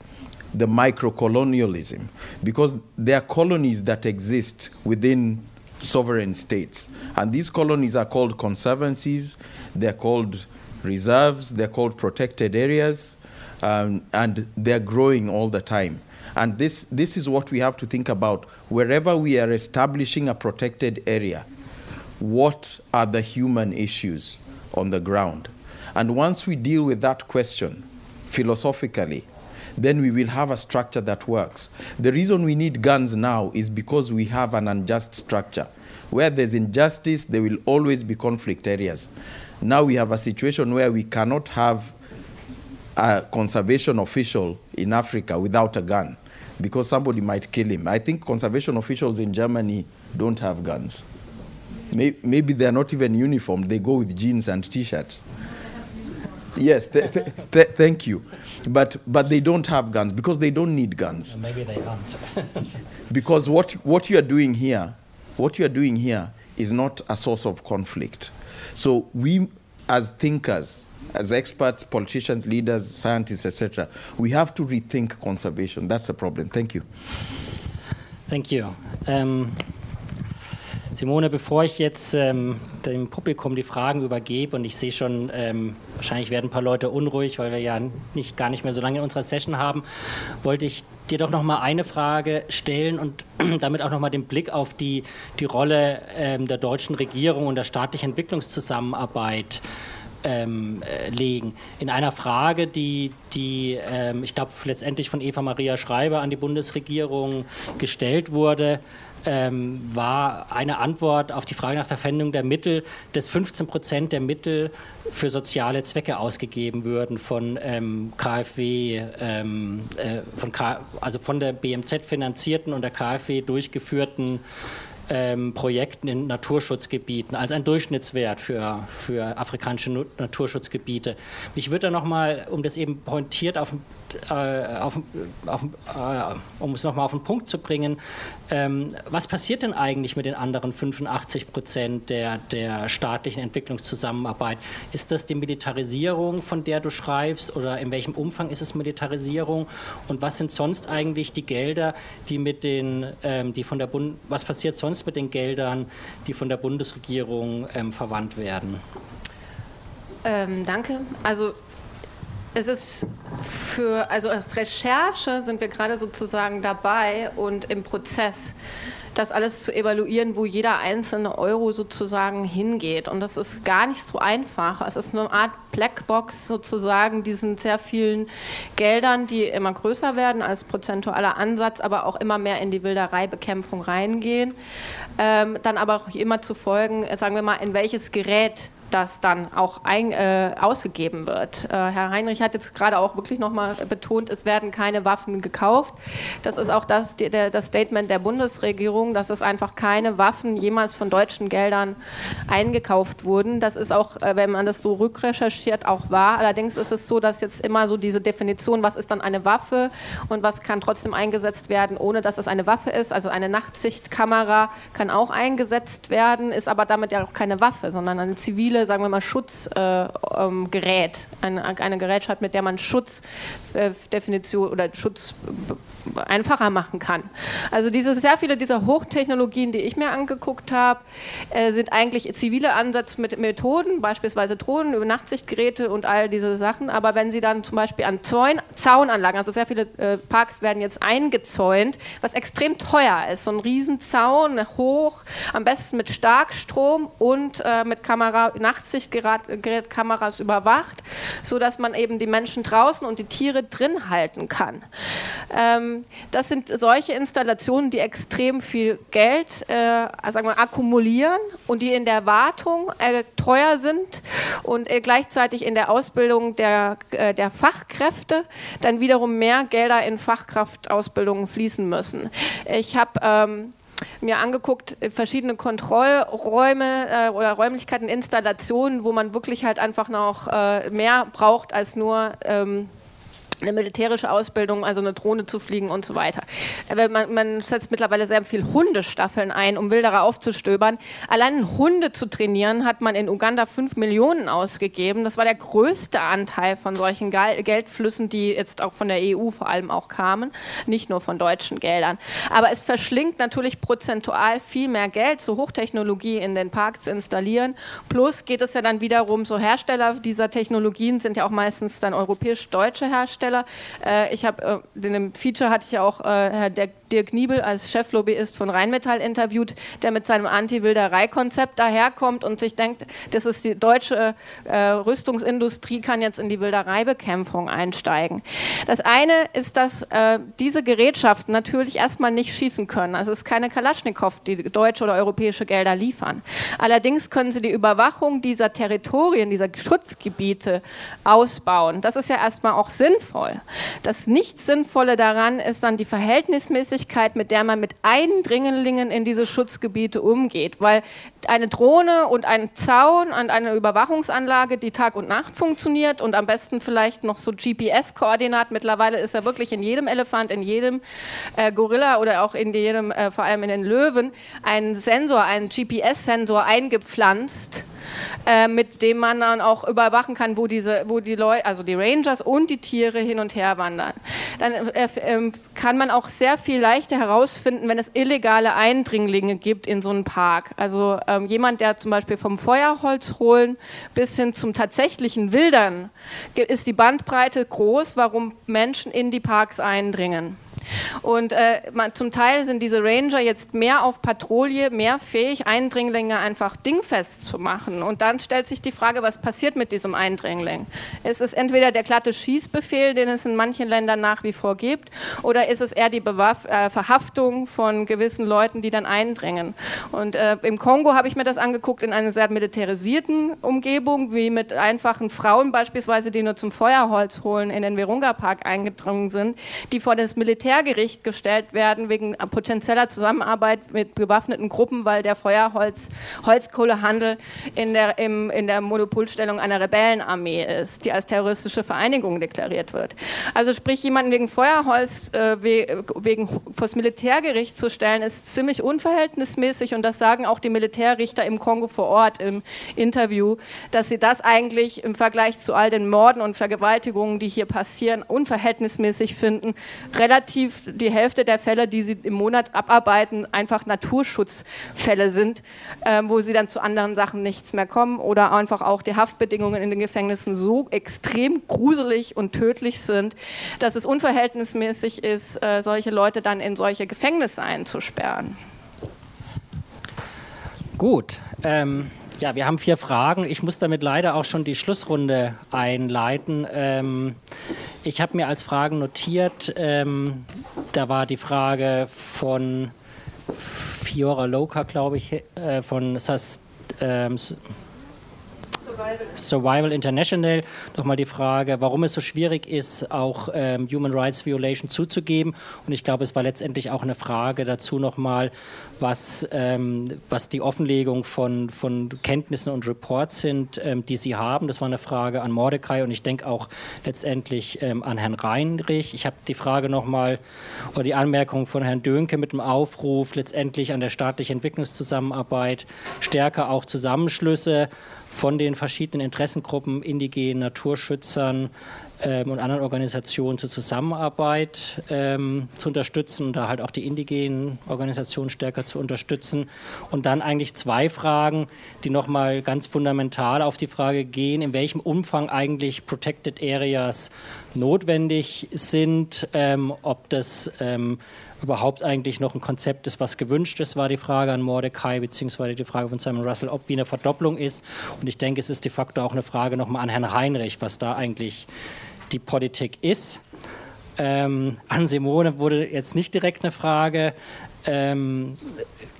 the microcolonialism because there are colonies that exist within sovereign states. And these colonies are called conservancies, they're called reserves, they're called protected areas, um, and they're growing all the time. And this, this is what we have to think about. Wherever we are establishing a protected area, what are the human issues on the ground? And once we deal with that question philosophically, then we will have a structure that works. The reason we need guns now is because we have an unjust structure. Where there's injustice, there will always be conflict areas. Now we have a situation where we cannot have a conservation official in Africa without a gun because somebody might kill him. I think conservation officials in Germany don't have guns. Maybe they're not even uniformed, they go with jeans and t shirts. Yes, th- th- th- thank you. But, but they don't have guns because they don't need guns. Maybe they aren't. because what, what you are doing here, what you are doing here is not a source of conflict. So we, as thinkers, as experts, politicians, leaders, scientists, etc., we have to rethink conservation. That's the problem. Thank you. Thank you. Um, Simone, bevor ich jetzt ähm, dem Publikum die Fragen übergebe und ich sehe schon, ähm, wahrscheinlich werden ein paar Leute unruhig, weil wir ja nicht, gar nicht mehr so lange in unserer Session haben, wollte ich dir doch noch mal eine Frage stellen und damit auch noch mal den Blick auf die, die Rolle ähm, der deutschen Regierung und der staatlichen Entwicklungszusammenarbeit ähm, äh, legen. In einer Frage, die, die ähm, ich glaube, letztendlich von Eva Maria Schreiber an die Bundesregierung gestellt wurde, ähm, war eine Antwort auf die Frage nach der Verwendung der Mittel, dass 15 Prozent der Mittel für soziale Zwecke ausgegeben würden von ähm, KfW, ähm, äh, von K also von der BMZ finanzierten und der KfW durchgeführten ähm, Projekten in Naturschutzgebieten als ein Durchschnittswert für, für afrikanische Naturschutzgebiete. Ich würde da nochmal, um das eben pointiert auf, äh, auf, auf äh, um es nochmal auf den Punkt zu bringen, ähm, was passiert denn eigentlich mit den anderen 85 Prozent der, der staatlichen Entwicklungszusammenarbeit? Ist das die Militarisierung, von der du schreibst, oder in welchem Umfang ist es Militarisierung? Und was sind sonst eigentlich die Gelder, die mit den, ähm, die von der Bund, was passiert sonst mit den Geldern, die von der Bundesregierung ähm, verwandt werden? Ähm, danke. Also es ist für, also als Recherche sind wir gerade sozusagen dabei und im Prozess, das alles zu evaluieren, wo jeder einzelne Euro sozusagen hingeht. Und das ist gar nicht so einfach. Es ist eine Art Blackbox sozusagen, diesen sehr vielen Geldern, die immer größer werden als prozentualer Ansatz, aber auch immer mehr in die Wildereibekämpfung reingehen. Ähm, dann aber auch immer zu folgen, sagen wir mal, in welches Gerät das dann auch ein, äh, ausgegeben wird. Äh, Herr Heinrich hat jetzt gerade auch wirklich nochmal betont, es werden keine Waffen gekauft. Das ist auch das, der, das Statement der Bundesregierung, dass es einfach keine Waffen jemals von deutschen Geldern eingekauft wurden. Das ist auch, äh, wenn man das so rückrecherchiert, auch wahr. Allerdings ist es so, dass jetzt immer so diese Definition, was ist dann eine Waffe und was kann trotzdem eingesetzt werden, ohne dass es eine Waffe ist. Also eine Nachtsichtkamera kann auch eingesetzt werden, ist aber damit ja auch keine Waffe, sondern eine zivile sagen wir mal, Schutzgerät, äh, ähm, eine, eine Gerätschaft, mit der man Schutzdefinition äh, oder Schutz einfacher machen kann. Also diese, sehr viele dieser Hochtechnologien, die ich mir angeguckt habe, äh, sind eigentlich zivile Ansatzmethoden, beispielsweise Drohnen, Übernachtsichtgeräte und all diese Sachen. Aber wenn Sie dann zum Beispiel an Zäun, Zaunanlagen, also sehr viele äh, Parks werden jetzt eingezäunt, was extrem teuer ist, so ein Riesenzaun, hoch, am besten mit Starkstrom und äh, mit Kamera, Nachtsichtgerätkameras überwacht, sodass man eben die Menschen draußen und die Tiere drin halten kann. Ähm, ähm, das sind solche Installationen, die extrem viel Geld äh, sagen wir, akkumulieren und die in der Wartung äh, teuer sind und äh, gleichzeitig in der Ausbildung der, äh, der Fachkräfte dann wiederum mehr Gelder in Fachkraftausbildungen fließen müssen. Ich habe ähm, mir angeguckt, äh, verschiedene Kontrollräume äh, oder Räumlichkeiten, Installationen, wo man wirklich halt einfach noch äh, mehr braucht als nur ähm, eine militärische Ausbildung, also eine Drohne zu fliegen und so weiter. Man, man, setzt mittlerweile sehr viel Hundestaffeln ein, um Wilderer aufzustöbern. Allein Hunde zu trainieren, hat man in Uganda fünf Millionen ausgegeben. Das war der größte Anteil von solchen Geldflüssen, die jetzt auch von der EU vor allem auch kamen, nicht nur von deutschen Geldern. Aber es verschlingt natürlich prozentual viel mehr Geld, so Hochtechnologie in den Park zu installieren. Plus geht es ja dann wiederum, so Hersteller dieser Technologien sind ja auch meistens dann europäisch-deutsche Hersteller Hersteller. Äh, ich habe äh, in dem Feature hatte ich ja auch äh, Herr Dirk Niebel als Cheflobbyist von Rheinmetall interviewt, der mit seinem Anti-Wilderei-Konzept daherkommt und sich denkt, das ist die deutsche äh, Rüstungsindustrie kann jetzt in die Wildereibekämpfung einsteigen. Das eine ist, dass äh, diese Gerätschaften natürlich erstmal nicht schießen können. Also es ist keine Kalaschnikow, die deutsche oder europäische Gelder liefern. Allerdings können sie die Überwachung dieser Territorien, dieser Schutzgebiete ausbauen. Das ist ja erstmal auch sinnvoll sinnvoll. Das Nicht-Sinnvolle daran ist dann die Verhältnismäßigkeit, mit der man mit Eindringlingen in diese Schutzgebiete umgeht, weil eine Drohne und ein Zaun und eine Überwachungsanlage, die Tag und Nacht funktioniert und am besten vielleicht noch so GPS-Koordinaten. Mittlerweile ist ja wirklich in jedem Elefant, in jedem äh, Gorilla oder auch in jedem, äh, vor allem in den Löwen, ein Sensor, ein GPS-Sensor eingepflanzt äh, mit dem man dann auch überwachen kann, wo diese, wo die Leute, also die Rangers und die Tiere hin und her wandern. Dann äh, äh, kann man auch sehr viel leichter herausfinden, wenn es illegale Eindringlinge gibt in so einen Park. Also ähm, jemand, der zum Beispiel vom Feuerholz holen bis hin zum tatsächlichen Wildern, ist die Bandbreite groß, warum Menschen in die Parks eindringen. Und äh, man, zum Teil sind diese Ranger jetzt mehr auf Patrouille, mehr fähig, Eindringlinge einfach dingfest zu machen. Und dann stellt sich die Frage, was passiert mit diesem Eindringling? Ist es entweder der glatte Schießbefehl, den es in manchen Ländern nach wie vor gibt, oder ist es eher die Bewaff äh, Verhaftung von gewissen Leuten, die dann eindringen? Und äh, im Kongo habe ich mir das angeguckt in einer sehr militarisierten Umgebung, wie mit einfachen Frauen beispielsweise, die nur zum Feuerholz holen in den Virunga Park eingedrungen sind, die vor das Militär Militärgericht gestellt werden wegen potenzieller Zusammenarbeit mit bewaffneten Gruppen, weil der Feuerholz, Holzkohlehandel in der, im, in der Monopolstellung einer Rebellenarmee ist, die als terroristische Vereinigung deklariert wird. Also sprich, jemanden wegen Feuerholz äh, wegen vor das Militärgericht zu stellen, ist ziemlich unverhältnismäßig und das sagen auch die Militärrichter im Kongo vor Ort im Interview, dass sie das eigentlich im Vergleich zu all den Morden und Vergewaltigungen, die hier passieren, unverhältnismäßig finden, relativ relativ die Hälfte der Fälle, die sie im Monat abarbeiten, einfach Naturschutzfälle sind, äh, wo sie dann zu anderen Sachen nichts mehr kommen oder einfach auch die Haftbedingungen in den Gefängnissen so extrem gruselig und tödlich sind, dass es unverhältnismäßig ist, äh, solche Leute dann in solche Gefängnisse einzusperren. Gut. Ähm, ja, wir haben vier Fragen. Ich muss damit leider auch schon die Schlussrunde einleiten. Ähm, ich habe mir als Fragen notiert, ähm, da war die Frage von Fiora Loca, glaube ich, äh, von Sas, ähm, Survival International nochmal die Frage, warum es so schwierig ist, auch ähm, Human Rights Violation zuzugeben. Und ich glaube, es war letztendlich auch eine Frage dazu nochmal, was, ähm, was die Offenlegung von, von Kenntnissen und Reports sind, ähm, die Sie haben. Das war eine Frage an Mordecai und ich denke auch letztendlich ähm, an Herrn Reinrich. Ich habe die Frage nochmal oder die Anmerkung von Herrn Dönke mit dem Aufruf, letztendlich an der staatlichen Entwicklungszusammenarbeit stärker auch Zusammenschlüsse von den verschiedenen Interessengruppen, indigenen Naturschützern ähm, und anderen Organisationen zur Zusammenarbeit ähm, zu unterstützen und da halt auch die indigenen Organisationen stärker zu unterstützen. Und dann eigentlich zwei Fragen, die nochmal ganz fundamental auf die Frage gehen, in welchem Umfang eigentlich Protected Areas notwendig sind, ähm, ob das ähm, überhaupt eigentlich noch ein Konzept ist, was gewünscht ist, war die Frage an Mordecai, beziehungsweise die Frage von Simon Russell, ob wie eine Verdopplung ist. Und ich denke, es ist de facto auch eine Frage nochmal an Herrn Heinrich, was da eigentlich die Politik ist. Ähm, an Simone wurde jetzt nicht direkt eine Frage ähm,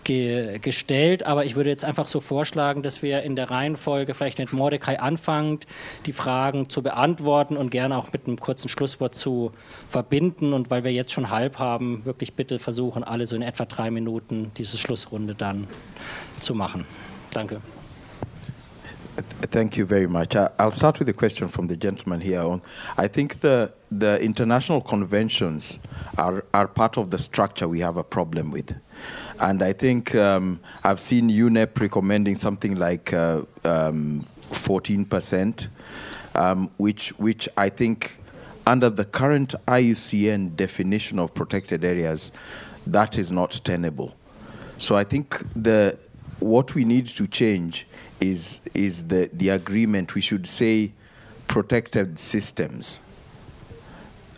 ge gestellt, aber ich würde jetzt einfach so vorschlagen, dass wir in der Reihenfolge vielleicht mit Mordecai anfangen, die Fragen zu beantworten und gerne auch mit einem kurzen Schlusswort zu verbinden. Und weil wir jetzt schon halb haben, wirklich bitte versuchen, alle so in etwa drei Minuten diese Schlussrunde dann zu machen. Danke. Thank you very much. I'll start with a question from the gentleman here. On, I think the the international conventions are are part of the structure we have a problem with, and I think um, I've seen UNEP recommending something like uh, um, 14%, um, which which I think under the current IUCN definition of protected areas, that is not tenable. So I think the what we need to change is is the, the agreement. We should say protected systems.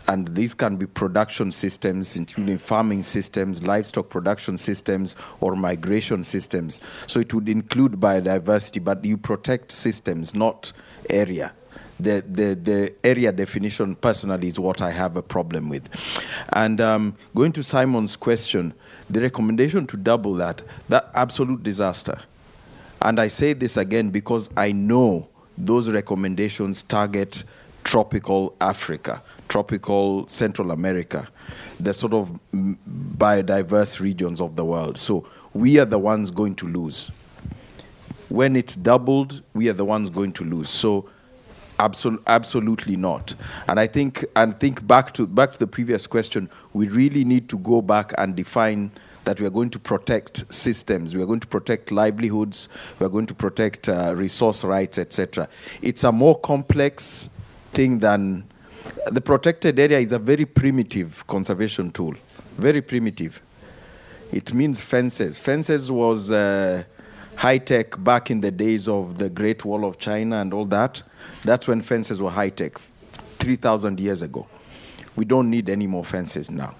And these can be production systems, including farming systems, livestock production systems, or migration systems. So it would include biodiversity, but you protect systems, not area. The, the, the area definition, personally, is what I have a problem with. And um, going to Simon's question, the recommendation to double that, that absolute disaster and I say this again because I know those recommendations target tropical Africa, tropical Central America, the sort of biodiverse regions of the world. So we are the ones going to lose. When it's doubled, we are the ones going to lose. So absol- absolutely not. And I think and think back to back to the previous question, we really need to go back and define that we are going to protect systems, we are going to protect livelihoods, we are going to protect uh, resource rights, etc. It's a more complex thing than the protected area is a very primitive conservation tool, very primitive. It means fences. Fences was uh, high tech back in the days of the Great Wall of China and all that. That's when fences were high tech, 3,000 years ago. We don't need any more fences now.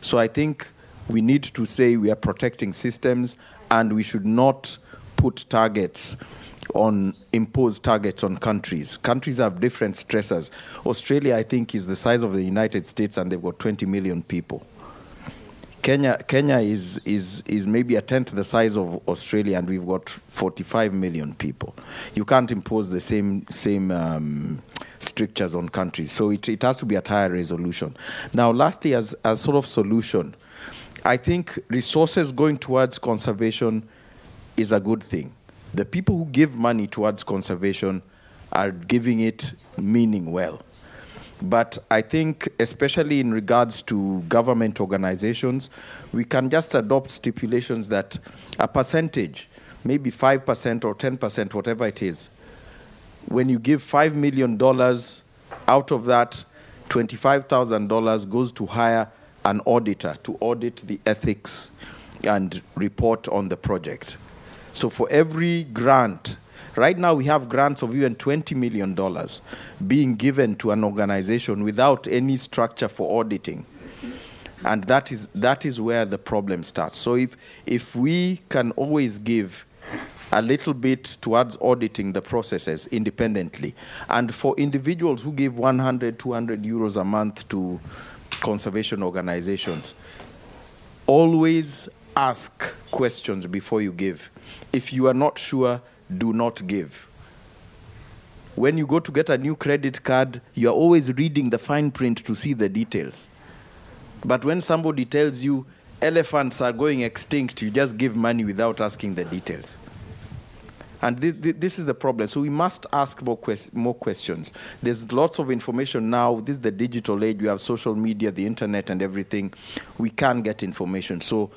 So I think we need to say we are protecting systems and we should not put targets on imposed targets on countries. Countries have different stressors. Australia, I think, is the size of the United States, and they've got 20 million people. Kenya, Kenya is, is, is maybe a tenth the size of Australia, and we've got 45 million people. You can't impose the same, same um, strictures on countries, so it, it has to be at higher resolution. Now, lastly, as, as sort of solution, I think resources going towards conservation is a good thing. The people who give money towards conservation are giving it meaning well. But I think, especially in regards to government organizations, we can just adopt stipulations that a percentage, maybe 5% or 10%, whatever it is, when you give $5 million, out of that, $25,000 goes to hire an auditor to audit the ethics and report on the project. So for every grant, right now we have grants of even $20 million being given to an organization without any structure for auditing. And that is, that is where the problem starts. So if, if we can always give a little bit towards auditing the processes independently. And for individuals who give 100, 200 euros a month to conservation organizations, always ask questions before you give. If you are not sure, do not give. When you go to get a new credit card, you are always reading the fine print to see the details. But when somebody tells you elephants are going extinct, you just give money without asking the details. And th- th- this is the problem. So we must ask more, quest- more questions. There's lots of information now. This is the digital age. We have social media, the internet, and everything. We can get information. So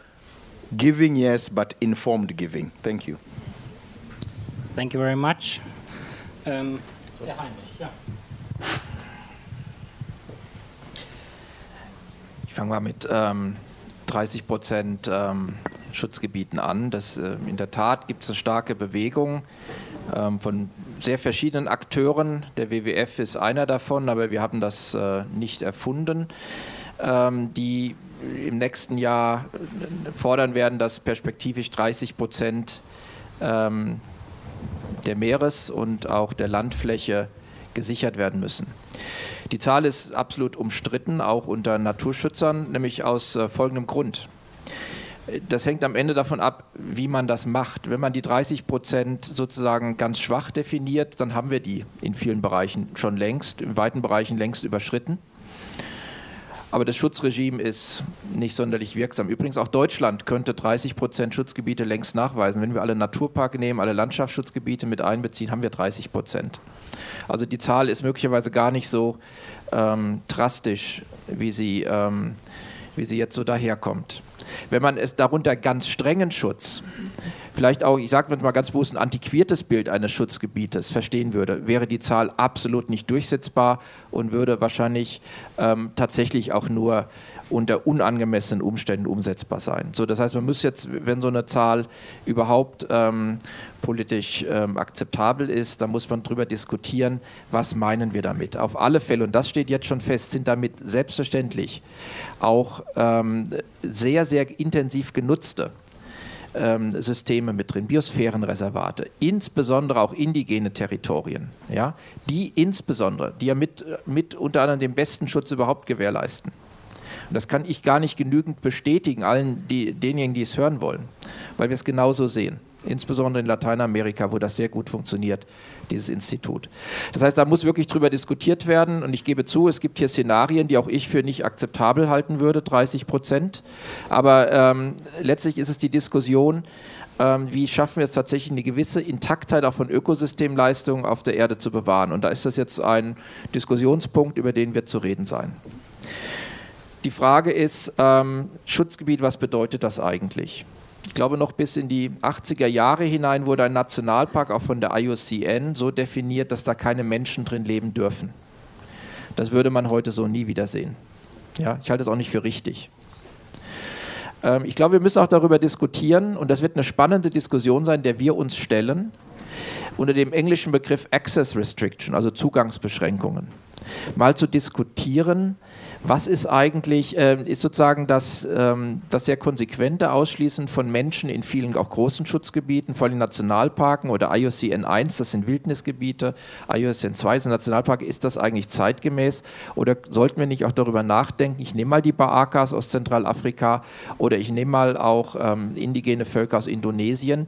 giving, yes, but informed giving. Thank you. Thank you very much. Um, ja, Heinrich, ja. Ich fange mal mit ähm, 30 Prozent ähm, Schutzgebieten an. Das, äh, in der Tat gibt es eine starke Bewegung ähm, von sehr verschiedenen Akteuren. Der WWF ist einer davon, aber wir haben das äh, nicht erfunden, ähm, die im nächsten Jahr äh, fordern werden, dass perspektivisch 30 Prozent ähm, der Meeres- und auch der Landfläche gesichert werden müssen. Die Zahl ist absolut umstritten, auch unter Naturschützern, nämlich aus äh, folgendem Grund. Das hängt am Ende davon ab, wie man das macht. Wenn man die 30 Prozent sozusagen ganz schwach definiert, dann haben wir die in vielen Bereichen schon längst, in weiten Bereichen längst überschritten. Aber das Schutzregime ist nicht sonderlich wirksam. Übrigens auch Deutschland könnte 30 Prozent Schutzgebiete längst nachweisen. Wenn wir alle Naturparke nehmen, alle Landschaftsschutzgebiete mit einbeziehen, haben wir 30 Prozent. Also die Zahl ist möglicherweise gar nicht so ähm, drastisch, wie sie, ähm, wie sie jetzt so daherkommt. Wenn man es darunter ganz strengen Schutz, vielleicht auch, ich sage mal ganz bewusst, ein antiquiertes Bild eines Schutzgebietes verstehen würde, wäre die Zahl absolut nicht durchsetzbar und würde wahrscheinlich ähm, tatsächlich auch nur unter unangemessenen Umständen umsetzbar sein. So, das heißt, man muss jetzt, wenn so eine Zahl überhaupt ähm, politisch ähm, akzeptabel ist, dann muss man darüber diskutieren, was meinen wir damit. Auf alle Fälle, und das steht jetzt schon fest, sind damit selbstverständlich auch ähm, sehr, sehr intensiv genutzte ähm, Systeme mit drin, Biosphärenreservate, insbesondere auch indigene Territorien, ja, die insbesondere, die ja mit, mit unter anderem den besten Schutz überhaupt gewährleisten. Und das kann ich gar nicht genügend bestätigen, allen die, denjenigen, die es hören wollen, weil wir es genauso sehen. Insbesondere in Lateinamerika, wo das sehr gut funktioniert, dieses Institut. Das heißt, da muss wirklich drüber diskutiert werden. Und ich gebe zu, es gibt hier Szenarien, die auch ich für nicht akzeptabel halten würde, 30 Prozent. Aber ähm, letztlich ist es die Diskussion, ähm, wie schaffen wir es tatsächlich, eine gewisse Intaktheit auch von Ökosystemleistungen auf der Erde zu bewahren. Und da ist das jetzt ein Diskussionspunkt, über den wird zu reden sein. Die Frage ist, ähm, Schutzgebiet, was bedeutet das eigentlich? Ich glaube, noch bis in die 80er Jahre hinein wurde ein Nationalpark auch von der IUCN so definiert, dass da keine Menschen drin leben dürfen. Das würde man heute so nie wieder sehen. Ja, ich halte es auch nicht für richtig. Ähm, ich glaube, wir müssen auch darüber diskutieren, und das wird eine spannende Diskussion sein, der wir uns stellen, unter dem englischen Begriff Access Restriction, also Zugangsbeschränkungen. Mal zu diskutieren, was ist eigentlich, äh, ist sozusagen das, ähm, das sehr konsequente Ausschließen von Menschen in vielen auch großen Schutzgebieten, vor allem Nationalparken oder IUCN 1, das sind Wildnisgebiete, IUCN 2 sind Nationalparke, ist das eigentlich zeitgemäß? Oder sollten wir nicht auch darüber nachdenken, ich nehme mal die Baakas aus Zentralafrika oder ich nehme mal auch ähm, indigene Völker aus Indonesien,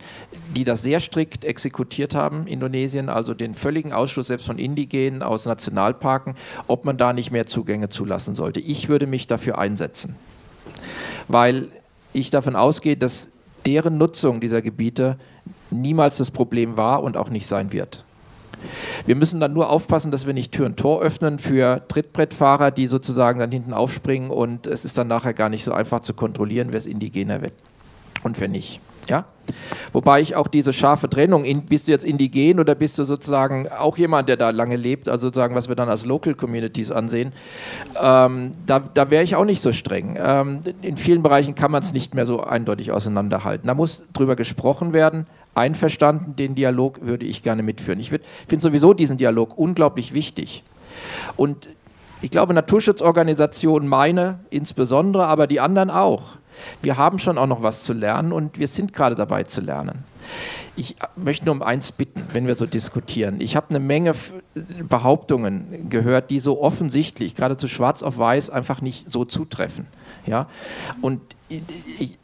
die das sehr strikt exekutiert haben, Indonesien, also den völligen Ausschluss selbst von Indigenen aus Nationalparken, ob man da nicht mehr Zugänge zulassen sollte. Ich würde mich dafür einsetzen, weil ich davon ausgehe, dass deren Nutzung dieser Gebiete niemals das Problem war und auch nicht sein wird. Wir müssen dann nur aufpassen, dass wir nicht Tür und Tor öffnen für Trittbrettfahrer, die sozusagen dann hinten aufspringen und es ist dann nachher gar nicht so einfach zu kontrollieren, wer es indigener wird und wer nicht. Ja? Wobei ich auch diese scharfe Trennung, in, bist du jetzt indigen oder bist du sozusagen auch jemand, der da lange lebt, also sozusagen, was wir dann als Local Communities ansehen, ähm, da, da wäre ich auch nicht so streng. Ähm, in vielen Bereichen kann man es nicht mehr so eindeutig auseinanderhalten. Da muss drüber gesprochen werden. Einverstanden, den Dialog würde ich gerne mitführen. Ich finde sowieso diesen Dialog unglaublich wichtig. Und ich glaube, Naturschutzorganisationen, meine insbesondere, aber die anderen auch, wir haben schon auch noch was zu lernen und wir sind gerade dabei zu lernen. Ich möchte nur um eins bitten, wenn wir so diskutieren. Ich habe eine Menge Behauptungen gehört, die so offensichtlich, geradezu schwarz auf weiß, einfach nicht so zutreffen. Ja? Und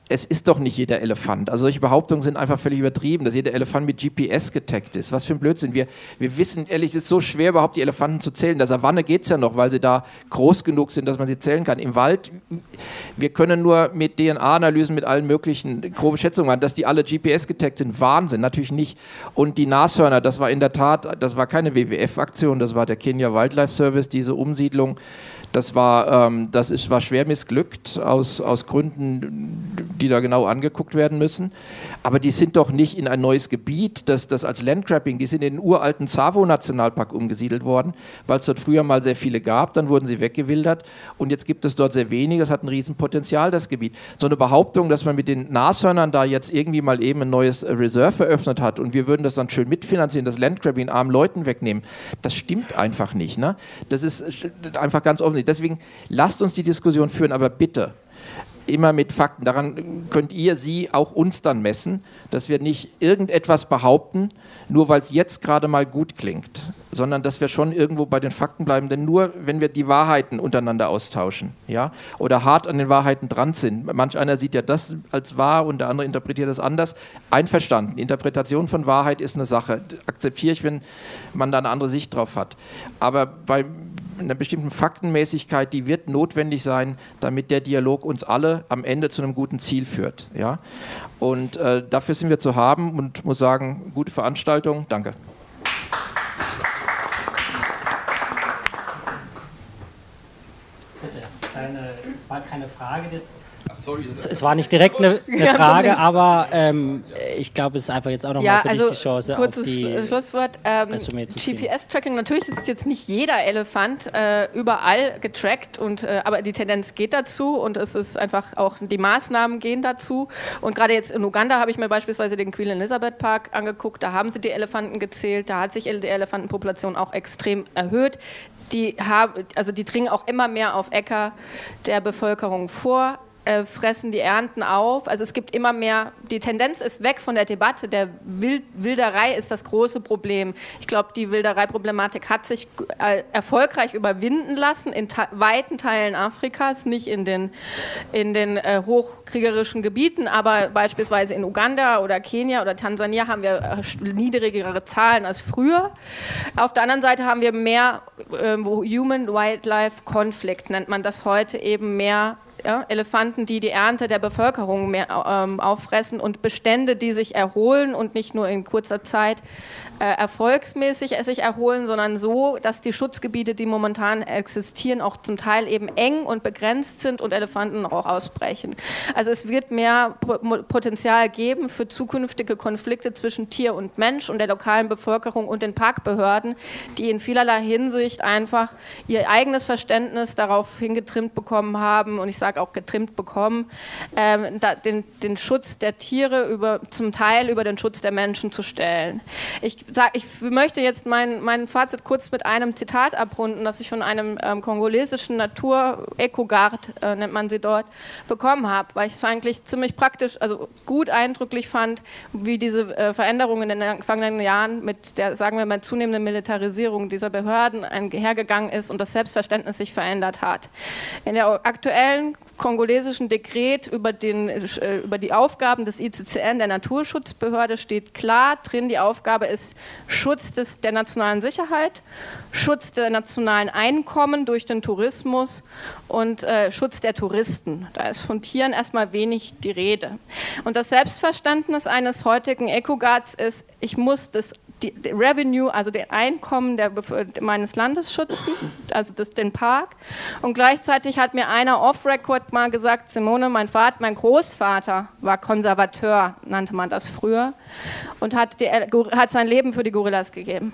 es ist doch nicht jeder Elefant. Also solche Behauptungen sind einfach völlig übertrieben, dass jeder Elefant mit GPS getaggt ist. Was für ein Blödsinn. Wir, wir wissen, ehrlich, es ist so schwer, überhaupt die Elefanten zu zählen. Der Savanne geht es ja noch, weil sie da groß genug sind, dass man sie zählen kann. Im Wald, wir können nur mit DNA-Analysen, mit allen möglichen groben Schätzungen machen, dass die alle GPS getaggt sind. Wahnsinn, natürlich nicht. Und die Nashörner, das war in der Tat, das war keine WWF-Aktion, das war der Kenya Wildlife Service, diese Umsiedlung das war, ähm, das ist, war schwer missglückt aus, aus Gründen, die da genau angeguckt werden müssen. Aber die sind doch nicht in ein neues Gebiet, das, das als Landgrabbing, die sind in den uralten Savo-Nationalpark umgesiedelt worden, weil es dort früher mal sehr viele gab, dann wurden sie weggewildert und jetzt gibt es dort sehr wenige, das hat ein Riesenpotenzial, das Gebiet. So eine Behauptung, dass man mit den Nashörnern da jetzt irgendwie mal eben ein neues Reserve eröffnet hat und wir würden das dann schön mitfinanzieren, das Landgrabbing armen Leuten wegnehmen, das stimmt einfach nicht. Ne? Das ist einfach ganz offensichtlich. Deswegen lasst uns die Diskussion führen, aber bitte immer mit Fakten. Daran könnt ihr, Sie, auch uns dann messen, dass wir nicht irgendetwas behaupten, nur weil es jetzt gerade mal gut klingt, sondern dass wir schon irgendwo bei den Fakten bleiben. Denn nur wenn wir die Wahrheiten untereinander austauschen ja, oder hart an den Wahrheiten dran sind, manch einer sieht ja das als wahr und der andere interpretiert das anders, einverstanden. Interpretation von Wahrheit ist eine Sache, akzeptiere ich, wenn man da eine andere Sicht drauf hat. Aber bei einer bestimmten Faktenmäßigkeit, die wird notwendig sein, damit der Dialog uns alle am Ende zu einem guten Ziel führt. Ja? Und äh, dafür sind wir zu haben und muss sagen, gute Veranstaltung. Danke. Bitte, keine, es war keine Frage. Es, war nicht direkt eine, eine Frage, aber ähm, ich glaube, es ist einfach jetzt auch nochmal ja, für also dich die Chance. Kurzes die, Schlusswort. Ähm, GPS-Tracking, natürlich ist jetzt nicht jeder Elefant äh, überall getrackt, und, äh, aber die Tendenz geht dazu und es ist einfach auch die Maßnahmen gehen dazu. Und gerade jetzt in Uganda habe ich mir beispielsweise den Queen Elizabeth Park angeguckt, da haben sie die Elefanten gezählt, da hat sich die Elefantenpopulation auch extrem erhöht die, haben, also die dringen auch immer mehr auf Äcker der Bevölkerung vor äh, fressen die Ernten auf. Also es gibt immer mehr, die Tendenz ist weg von der Debatte, der Wild, Wilderei ist das große Problem. Ich glaube, die Wildereiproblematik hat sich äh, erfolgreich überwinden lassen in weiten Teilen Afrikas, nicht in den, in den äh, hochkriegerischen Gebieten, aber beispielsweise in Uganda oder Kenia oder Tansania haben wir äh, niedrigere Zahlen als früher. Auf der anderen Seite haben wir mehr ähm, Human-Wildlife-Konflikt, nennt man das heute eben mehr ja, Elefanten, die die Ernte der Bevölkerung mehr, ähm, auffressen und Bestände, die sich erholen und nicht nur in kurzer Zeit äh, erfolgsmäßig sich erholen, sondern so, dass die Schutzgebiete, die momentan existieren, auch zum Teil eben eng und begrenzt sind und Elefanten auch ausbrechen. Also es wird mehr Potenzial geben für zukünftige Konflikte zwischen Tier und Mensch und der lokalen Bevölkerung und den Parkbehörden, die in vielerlei Hinsicht einfach ihr eigenes Verständnis darauf hingetrimmt bekommen haben und ich sage auch getrimmt bekommen, ähm, da, den, den Schutz der Tiere über, zum Teil über den Schutz der Menschen zu stellen. Ich sag, ich möchte jetzt mein, mein Fazit kurz mit einem Zitat abrunden, das ich von einem ähm, kongolesischen Natur, Ecogard äh, nennt man sie dort, bekommen habe, weil ich es eigentlich ziemlich praktisch, also gut eindrücklich fand, wie diese äh, Veränderungen in den vergangenen Jahren mit der, sagen wir mal, zunehmenden Militarisierung dieser Behörden einhergegangen ist und das Selbstverständnis sich verändert hat. In der aktuellen kongolesischen Dekret über, den, äh, über die Aufgaben des ICCN, der Naturschutzbehörde, steht klar drin, die Aufgabe ist Schutz des, der nationalen Sicherheit, Schutz der nationalen Einkommen durch den Tourismus und äh, Schutz der Touristen. Da ist von Tieren erstmal wenig die Rede. Und das Selbstverständnis eines heutigen Ecoguards ist, ich muss das die, die Revenue, also den Einkommen der, meines Landes schützen, also das, den Park. Und gleichzeitig hat mir einer off-Record mal gesagt, Simone, mein Vater, mein Großvater war Konservateur, nannte man das früher, und hat, die, hat sein Leben für die Gorillas gegeben.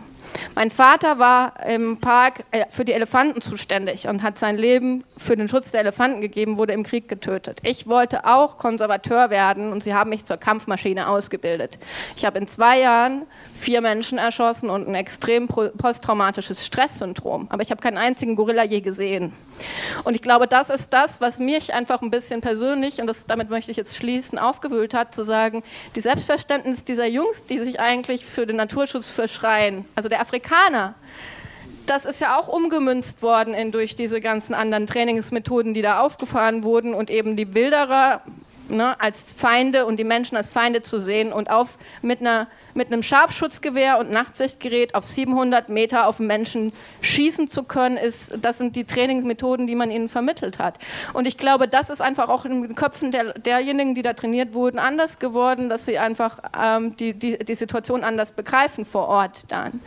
Mein Vater war im Park äh, für die Elefanten zuständig und hat sein Leben für den Schutz der Elefanten gegeben, wurde im Krieg getötet. Ich wollte auch Konservateur werden und sie haben mich zur Kampfmaschine ausgebildet. Ich habe in zwei Jahren vier Menschen erschossen und ein extrem posttraumatisches Stresssyndrom. Aber ich habe keinen einzigen Gorilla je gesehen. Und ich glaube, das ist das, was mich einfach ein bisschen persönlich, und das, damit möchte ich jetzt schließen, aufgewühlt hat, zu sagen, die Selbstverständnis dieser Jungs, die sich eigentlich für den Naturschutz verschreien, also der Afrikaner, das ist ja auch umgemünzt worden in, durch diese ganzen anderen Trainingsmethoden, die da aufgefahren wurden und eben die Wilderer ne, als Feinde und die Menschen als Feinde zu sehen und auf mit einer mit einem Scharfschutzgewehr und Nachtsichtgerät auf 700 Meter auf Menschen schießen zu können, ist, das sind die Trainingsmethoden, die man ihnen vermittelt hat. Und ich glaube, das ist einfach auch in den Köpfen der, derjenigen, die da trainiert wurden, anders geworden, dass sie einfach ähm, die, die, die Situation anders begreifen vor Ort dann.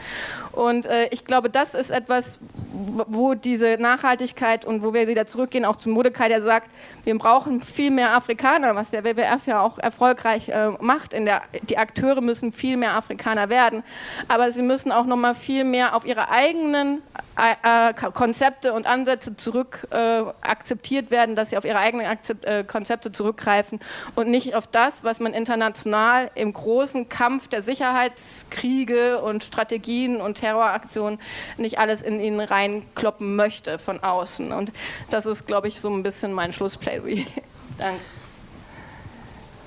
Und äh, ich glaube, das ist etwas, wo diese Nachhaltigkeit und wo wir wieder zurückgehen, auch zu Modekai, der sagt, wir brauchen viel mehr Afrikaner, was der WWF ja auch erfolgreich äh, macht. In der, die Akteure müssen viel mehr Afrikaner werden, aber sie müssen auch noch mal viel mehr auf ihre eigenen äh, äh Konzepte und Ansätze zurück äh, akzeptiert werden, dass sie auf ihre eigenen Akzept, äh, Konzepte zurückgreifen und nicht auf das, was man international im großen Kampf der Sicherheitskriege und Strategien und Terroraktionen nicht alles in ihnen reinkloppen möchte von außen. Und das ist, glaube ich, so ein bisschen mein Schlussplädoyer. Danke.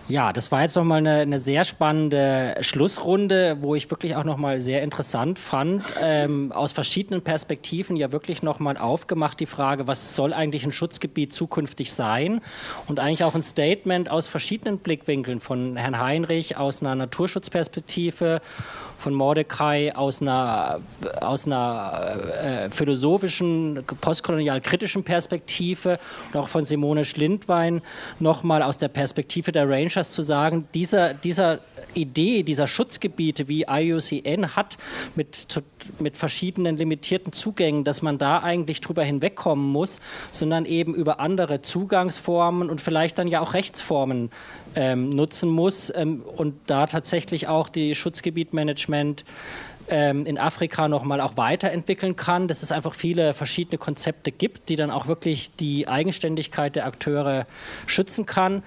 Ja, das war jetzt nochmal eine, eine sehr spannende Schlussrunde, wo ich wirklich auch nochmal sehr interessant fand, ähm, aus verschiedenen Perspektiven ja wirklich nochmal aufgemacht die Frage, was soll eigentlich ein Schutzgebiet zukünftig sein? Und eigentlich auch ein Statement aus verschiedenen Blickwinkeln von Herrn Heinrich aus einer Naturschutzperspektive von Mordecai aus einer, aus einer äh, philosophischen, postkolonial kritischen Perspektive und auch von Simone Schlindwein nochmal aus der Perspektive der Rangers zu sagen, dieser, dieser Idee dieser Schutzgebiete, wie IUCN hat, mit, mit verschiedenen limitierten Zugängen, dass man da eigentlich drüber hinwegkommen muss, sondern eben über andere Zugangsformen und vielleicht dann ja auch Rechtsformen ähm, nutzen muss ähm, und da tatsächlich auch die Schutzgebietmanagement ähm, in Afrika nochmal auch weiterentwickeln kann, dass es einfach viele verschiedene Konzepte gibt, die dann auch wirklich die Eigenständigkeit der Akteure schützen kann.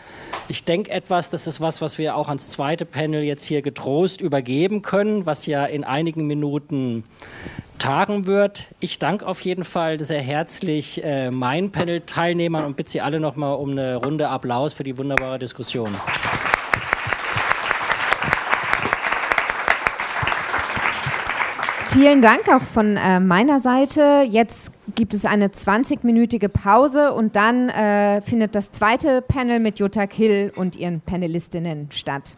Ich denke etwas, das ist was, was wir auch ans zweite Panel jetzt hier getrost übergeben können, was ja in einigen Minuten tagen wird. Ich danke auf jeden Fall sehr herzlich äh, meinen Panel-Teilnehmern und bitte Sie alle nochmal um eine Runde Applaus für die wunderbare Diskussion. Vielen Dank auch von äh, meiner Seite. Jetzt gibt es eine 20-minütige Pause und dann äh, findet das zweite Panel mit Jutta Kill und ihren Panelistinnen statt.